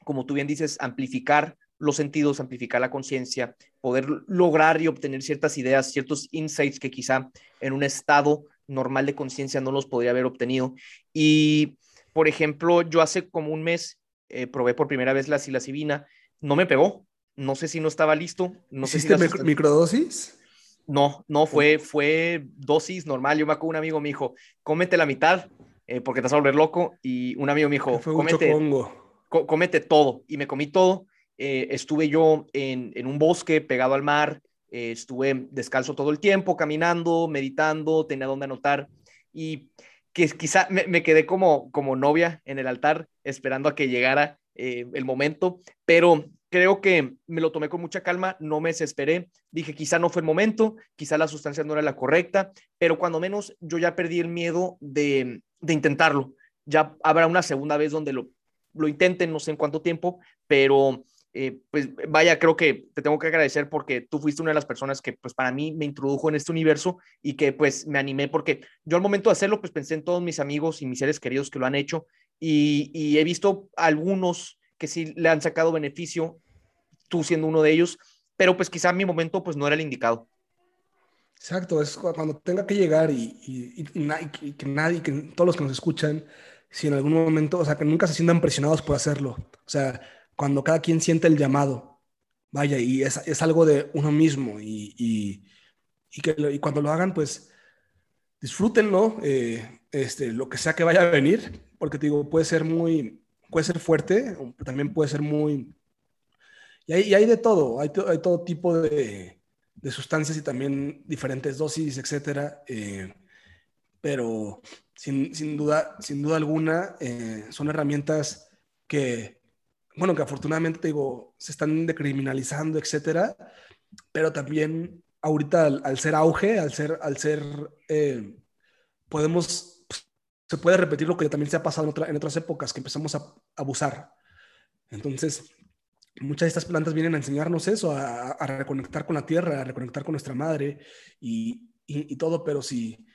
como tú bien dices, amplificar los sentidos, amplificar la conciencia, poder lograr y obtener ciertas ideas, ciertos insights que quizá en un estado normal de conciencia no los podría haber obtenido. Y, por ejemplo, yo hace como un mes eh, probé por primera vez la psilocibina, no me pegó, no sé si no estaba listo. No ¿Hiciste sé si microdosis? No, no, fue, fue dosis normal. Yo me acuerdo un amigo me dijo, cómete la mitad eh, porque te vas a volver loco. Y un amigo me dijo, cómete, cómete todo. Y me comí todo. Eh, estuve yo en, un bosque pegado al mar. Eh, estuve descalzo todo el tiempo, caminando, meditando, tenía donde anotar. Y que quizá me, quedé como, como novia en el altar esperando a que llegara el momento, pero creo que me lo tomé con mucha calma, no me desesperé, dije quizá no fue el momento, quizá la sustancia no era la correcta, pero cuando menos yo ya perdí el miedo de, intentarlo. Ya habrá una segunda vez donde lo, lo intenten, no sé en cuánto tiempo, pero eh, pues vaya, creo que te tengo que agradecer porque tú fuiste una de las personas que pues para mí me introdujo en este universo y que pues me animé porque yo al momento de hacerlo pues pensé en todos mis amigos y mis seres queridos que lo han hecho y, he visto algunos que sí le han sacado beneficio, tú siendo uno de ellos, pero pues quizá mi momento pues no era el indicado. Exacto, es cuando tenga que llegar y, que nadie, que todos los que nos escuchan, si en algún momento, o sea, que nunca se sientan presionados por hacerlo. O sea, cuando cada quien siente el llamado, vaya, y es, es algo de uno mismo y, y, que, y cuando lo hagan, pues disfrútenlo, eh, este, lo que sea que vaya a venir, porque te digo, puede ser muy, puede ser fuerte, también puede ser muy... Y hay, y hay de todo, hay, hay todo tipo de, de, sustancias y también diferentes dosis, etcétera. Eh, pero sin, sin, duda, sin duda alguna, eh, son herramientas que bueno, que afortunadamente te digo, se están decriminalizando, etcétera, pero también ahorita al, ser auge, al ser, al ser, eh, podemos, pues, se puede repetir lo que también se ha pasado en, otras épocas, que empezamos a, abusar. Entonces, muchas de estas plantas vienen a enseñarnos eso, a, reconectar con la tierra, a reconectar con nuestra madre y, y, y todo, pero si,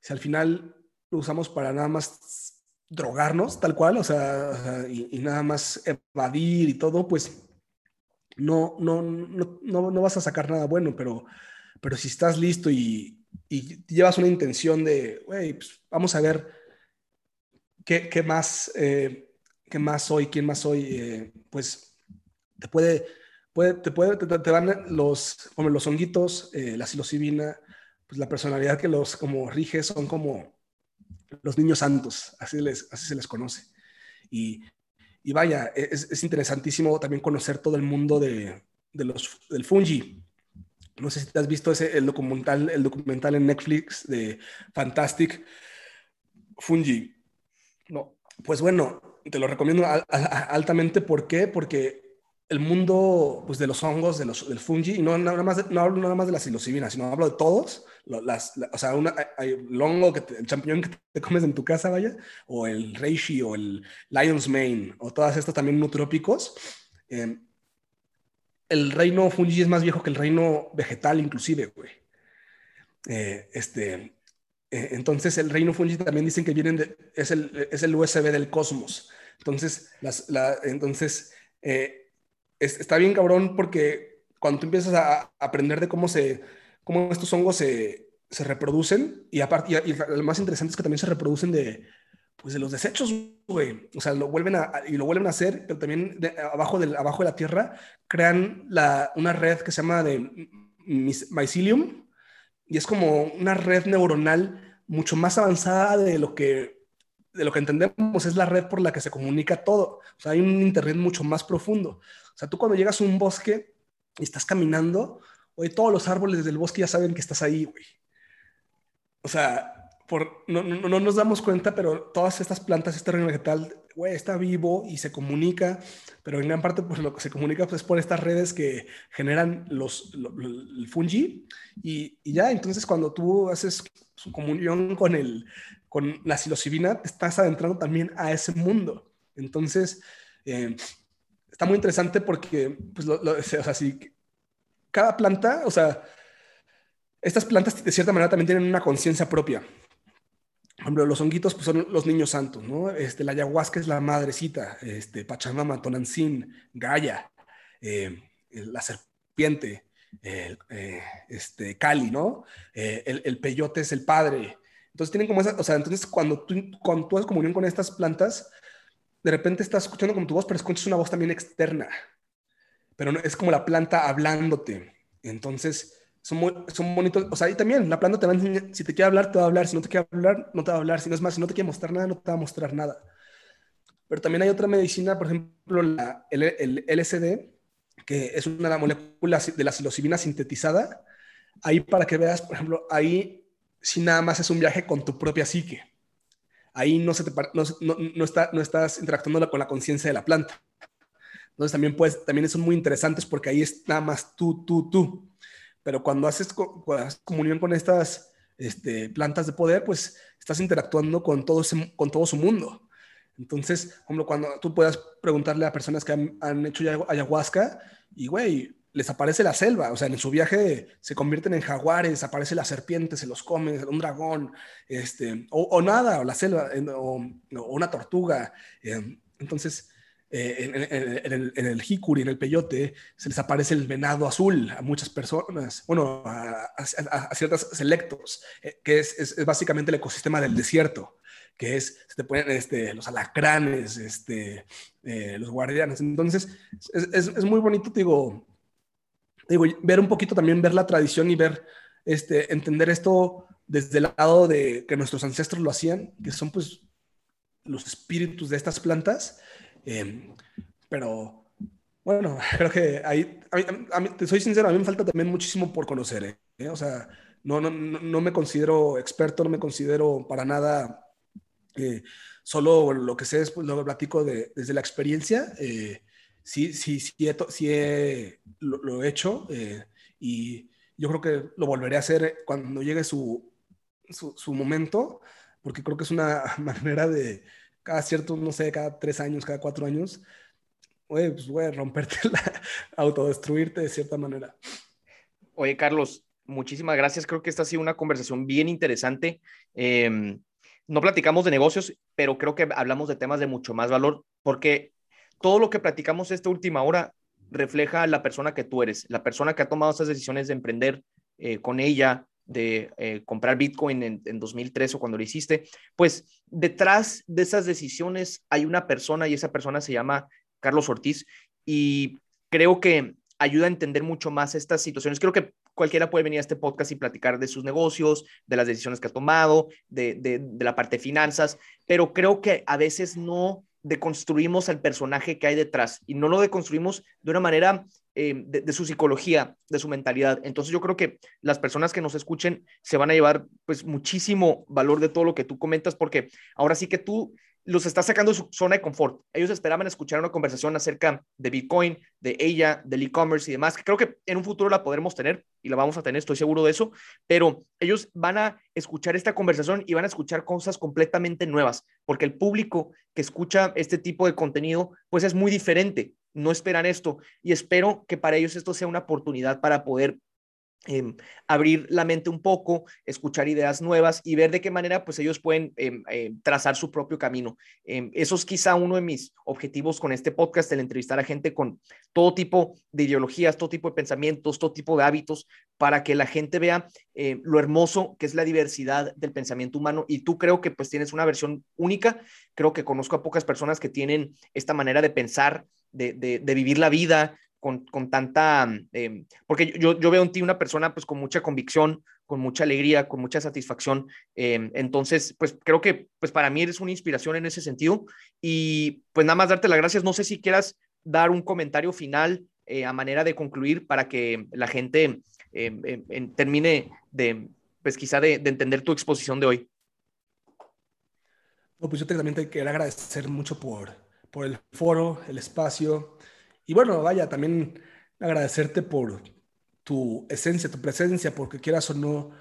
si al final lo usamos para nada más drogarnos tal cual, o sea, y, nada más evadir y todo, pues no, no, no, no, vas a sacar nada bueno, pero, pero si estás listo y, llevas una intención de, güey, pues vamos a ver qué, qué más, eh, qué más soy, quién más soy, eh, pues te puede, puede, te, puede, te, van los, como los honguitos, eh, la psilocibina, pues la personalidad que los como rige son como los niños santos, así, les, así se les conoce. Y, y vaya, es, es, interesantísimo también conocer todo el mundo de, de los, del fungi. No sé si te has visto ese, el, documental, el documental en Netflix de Fantastic Fungi. No. Pues bueno, te lo recomiendo altamente. ¿Por qué? Porque el mundo pues, de los hongos, de los, del fungi, y no, nada más no hablo nada más de la psilocibina, sino hablo de todos, las, o sea, una, el hongo, que el champiñón que te comes en tu casa, vaya, o el reishi, o el lion's mane, o todas estas también nutrópicos. Eh, el reino fungi es más viejo que el reino vegetal, inclusive, güey. Eh, este, eh, entonces, el reino fungi también dicen que vienen de, es el, es el USB del cosmos. Entonces, las, entonces está bien cabrón porque cuando tú empiezas a, aprender de cómo, se, cómo estos hongos se, se reproducen, y aparte, y, lo más interesante es que también se reproducen de, pues de los desechos, güey. O sea, lo vuelven a, y lo vuelven a hacer, pero también abajo, del, abajo de la tierra crean la, una red que se llama de mycelium, y es como una red neuronal mucho más avanzada de lo que de lo que entendemos es la red por la que se comunica todo. O sea, hay un internet mucho más profundo. O sea, tú cuando llegas a un bosque y estás caminando, hoy todos los árboles del bosque ya saben que estás ahí, güey. O sea, por, no, no, no, nos damos cuenta, pero todas estas plantas, este reino vegetal, güey, está vivo y se comunica, pero en gran parte, pues lo que se comunica pues, es por estas redes que generan los, el fungi y, y, ya, entonces cuando tú haces su comunión con, el, con la psilocibina, te estás adentrando también a ese mundo. Entonces, eh, está muy interesante porque, pues, o sea, si cada planta, o sea, estas plantas de cierta manera también tienen una conciencia propia. Por ejemplo, los honguitos pues, son los niños santos, ¿no? Este, la ayahuasca es la madrecita, este, Pachamama, Tonantzin, Gaia, eh, la serpiente, eh, este, Cali, ¿no? El, el, peyote es el padre. Entonces tienen como esa, o sea, entonces cuando tú, cuando tú haces comunión con estas plantas, de repente estás escuchando como tu voz, pero escuchas una voz también externa. Pero no, es como la planta hablándote. Entonces, son, muy, son bonitos. O sea, ahí también la planta te va a enseñar, si te quiere hablar, te va a hablar. Si no te quiere hablar, no te va a hablar. Si no es más, si no te quiere mostrar nada, no te va a mostrar nada. Pero también hay otra medicina, por ejemplo, la, el, el LSD, que es una molécula de la psilocibina sintetizada. Ahí para que veas, por ejemplo, ahí si nada más es un viaje con tu propia psique ahí no, se te, no, no, está, no estás interactuando con la conciencia de la planta. Entonces también, pues, también son muy interesantes porque ahí es nada más tú, tú, tú. Pero cuando haces, comunión con estas este, plantas de poder, pues estás interactuando con todo, con todo su mundo. Entonces, como cuando tú puedas preguntarle a personas que han, han hecho ayahuasca y, güey, les aparece la selva, o sea, en su viaje se convierten en jaguares, aparece la serpiente, se los come, un dragón, este, o, nada, o la selva, o, una tortuga. Eh, entonces, eh, en, el, en, jicuri, en el peyote, se les aparece el venado azul a muchas personas, bueno, a, ciertos selectos, eh, que es, básicamente el ecosistema del desierto, que es, se te ponen este, los alacranes, este, los guardianes. Entonces, es, es muy bonito, digo, digo, ver un poquito también, ver la tradición y ver, este, entender esto desde el lado de que nuestros ancestros lo hacían, que son pues los espíritus de estas plantas. Em, pero bueno, creo que ahí, a mí, te soy sincero, a mí me falta también muchísimo por conocer. ¿eh? O sea, no, no, no, me considero experto, no me considero para nada, eh, solo lo que sé es, pues lo platico de, desde la experiencia. Eh, sí, sí, sí, he, lo, he hecho eh, y yo creo que lo volveré a hacer cuando llegue su, su, momento, porque creo que es una manera de, cada cierto, no sé, cada tres años, cada cuatro años, oye, pues, güey, romperte, la, autodestruirte de cierta manera. Oye, Carlos, muchísimas gracias. Creo que esta ha sido una conversación bien interesante. Em, no platicamos de negocios, pero creo que hablamos de temas de mucho más valor, porque todo lo que platicamos esta última hora refleja la persona que tú eres, la persona que ha tomado esas decisiones de emprender eh, con ella, de eh, comprar Bitcoin en, en 2003 o cuando lo hiciste, pues detrás de esas decisiones hay una persona y esa persona se llama Carlos Ortiz y creo que ayuda a entender mucho más estas situaciones. Creo que cualquiera puede venir a este podcast y platicar de sus negocios, de las decisiones que ha tomado, de, de, de la parte de finanzas, pero creo que a veces no deconstruimos al personaje que hay detrás y no lo deconstruimos de una manera eh, de, su psicología, de su mentalidad. Entonces yo creo que las personas que nos escuchen se van a llevar pues muchísimo valor de todo lo que tú comentas porque ahora sí que tú los está sacando de su zona de confort. Ellos esperaban escuchar una conversación acerca de Bitcoin, de ella, del e-commerce y demás, que creo que en un futuro la podremos tener y la vamos a tener, estoy seguro de eso, pero ellos van a escuchar esta conversación y van a escuchar cosas completamente nuevas, porque el público que escucha este tipo de contenido, pues es muy diferente, no esperan esto y espero que para ellos esto sea una oportunidad para poder Em, abrir la mente un poco, escuchar ideas nuevas y ver de qué manera pues ellos pueden em, em, trazar su propio camino. eso es quizá uno de mis objetivos con este podcast, el entrevistar a gente con todo tipo de ideologías, todo tipo de pensamientos, todo tipo de hábitos, para que la gente vea eh, lo hermoso que es la diversidad del pensamiento humano. Y tú creo que pues tienes una versión única, creo que conozco a pocas personas que tienen esta manera de pensar, de, de vivir la vida, con, tanta, eh, porque yo, yo veo en ti una persona pues con mucha convicción, con mucha alegría, con mucha satisfacción. Eh, entonces, pues creo que pues para mí eres una inspiración en ese sentido. Y pues nada más darte las gracias. No sé si quieras dar un comentario final eh, a manera de concluir para que la gente termine de, pues quizá de, entender tu exposición de hoy. Pues yo también te quiero agradecer mucho por, por el foro, el espacio, y bueno, vaya, también agradecerte por tu esencia, tu presencia, porque quieras o no,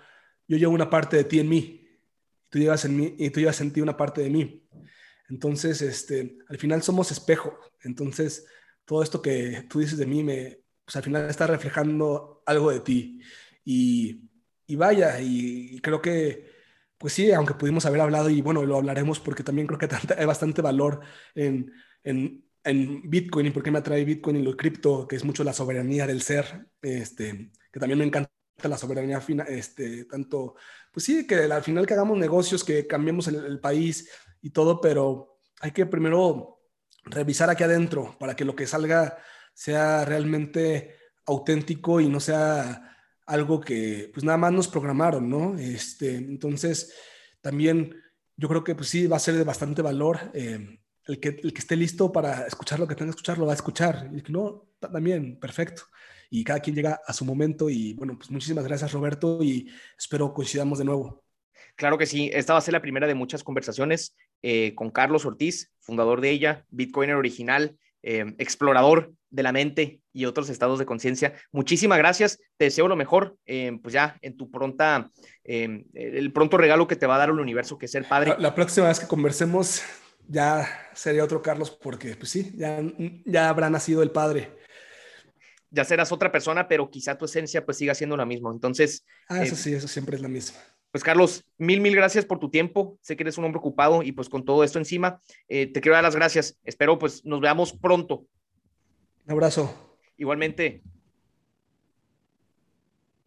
yo llevo una parte de ti en mí, tú llevas en mí y tú llevas ti una parte de mí. Entonces, este, al final somos espejo. Entonces, todo esto que tú dices de mí, me, pues al final está reflejando algo de ti. Y, y vaya, y, creo que, pues sí, aunque pudimos haber hablado, y bueno, lo hablaremos porque también creo que hay bastante valor en, en en Bitcoin y por qué me atrae Bitcoin y lo cripto, que es mucho la soberanía del ser, este, que también me encanta la soberanía fina, este, tanto, pues sí, que al final que hagamos negocios, que cambiemos el, el país y todo, pero hay que primero revisar aquí adentro para que lo que salga sea realmente auténtico y no sea algo que pues nada más nos programaron, ¿no? Este, entonces, también yo creo que pues sí va a ser de bastante valor. Eh, el que, el que esté listo para escuchar lo que tenga que escuchar, lo va a escuchar. Y el que no, también, perfecto. Y cada quien llega a su momento. Y bueno, pues muchísimas gracias, Roberto, y espero coincidamos de nuevo. Claro que sí, esta va a ser la primera de muchas conversaciones eh, con Carlos Ortiz, fundador de ella, Bitcoiner original, eh, explorador de la mente y otros estados de conciencia. Muchísimas gracias, te deseo lo mejor, eh, pues ya en tu pronta, el pronto regalo que te va a dar el universo, que es ser padre. La, la próxima vez que conversemos, ya sería otro Carlos porque, pues sí, ya, ya habrá nacido el padre. Ya serás otra persona, pero quizá tu esencia pues siga siendo la misma. Entonces... Ah, eso eh, sí, eso siempre es la misma. Pues Carlos, mil, mil gracias por tu tiempo. Sé que eres un hombre ocupado y pues con todo esto encima, eh, te quiero dar las gracias. Espero pues nos veamos pronto. Un abrazo. Igualmente.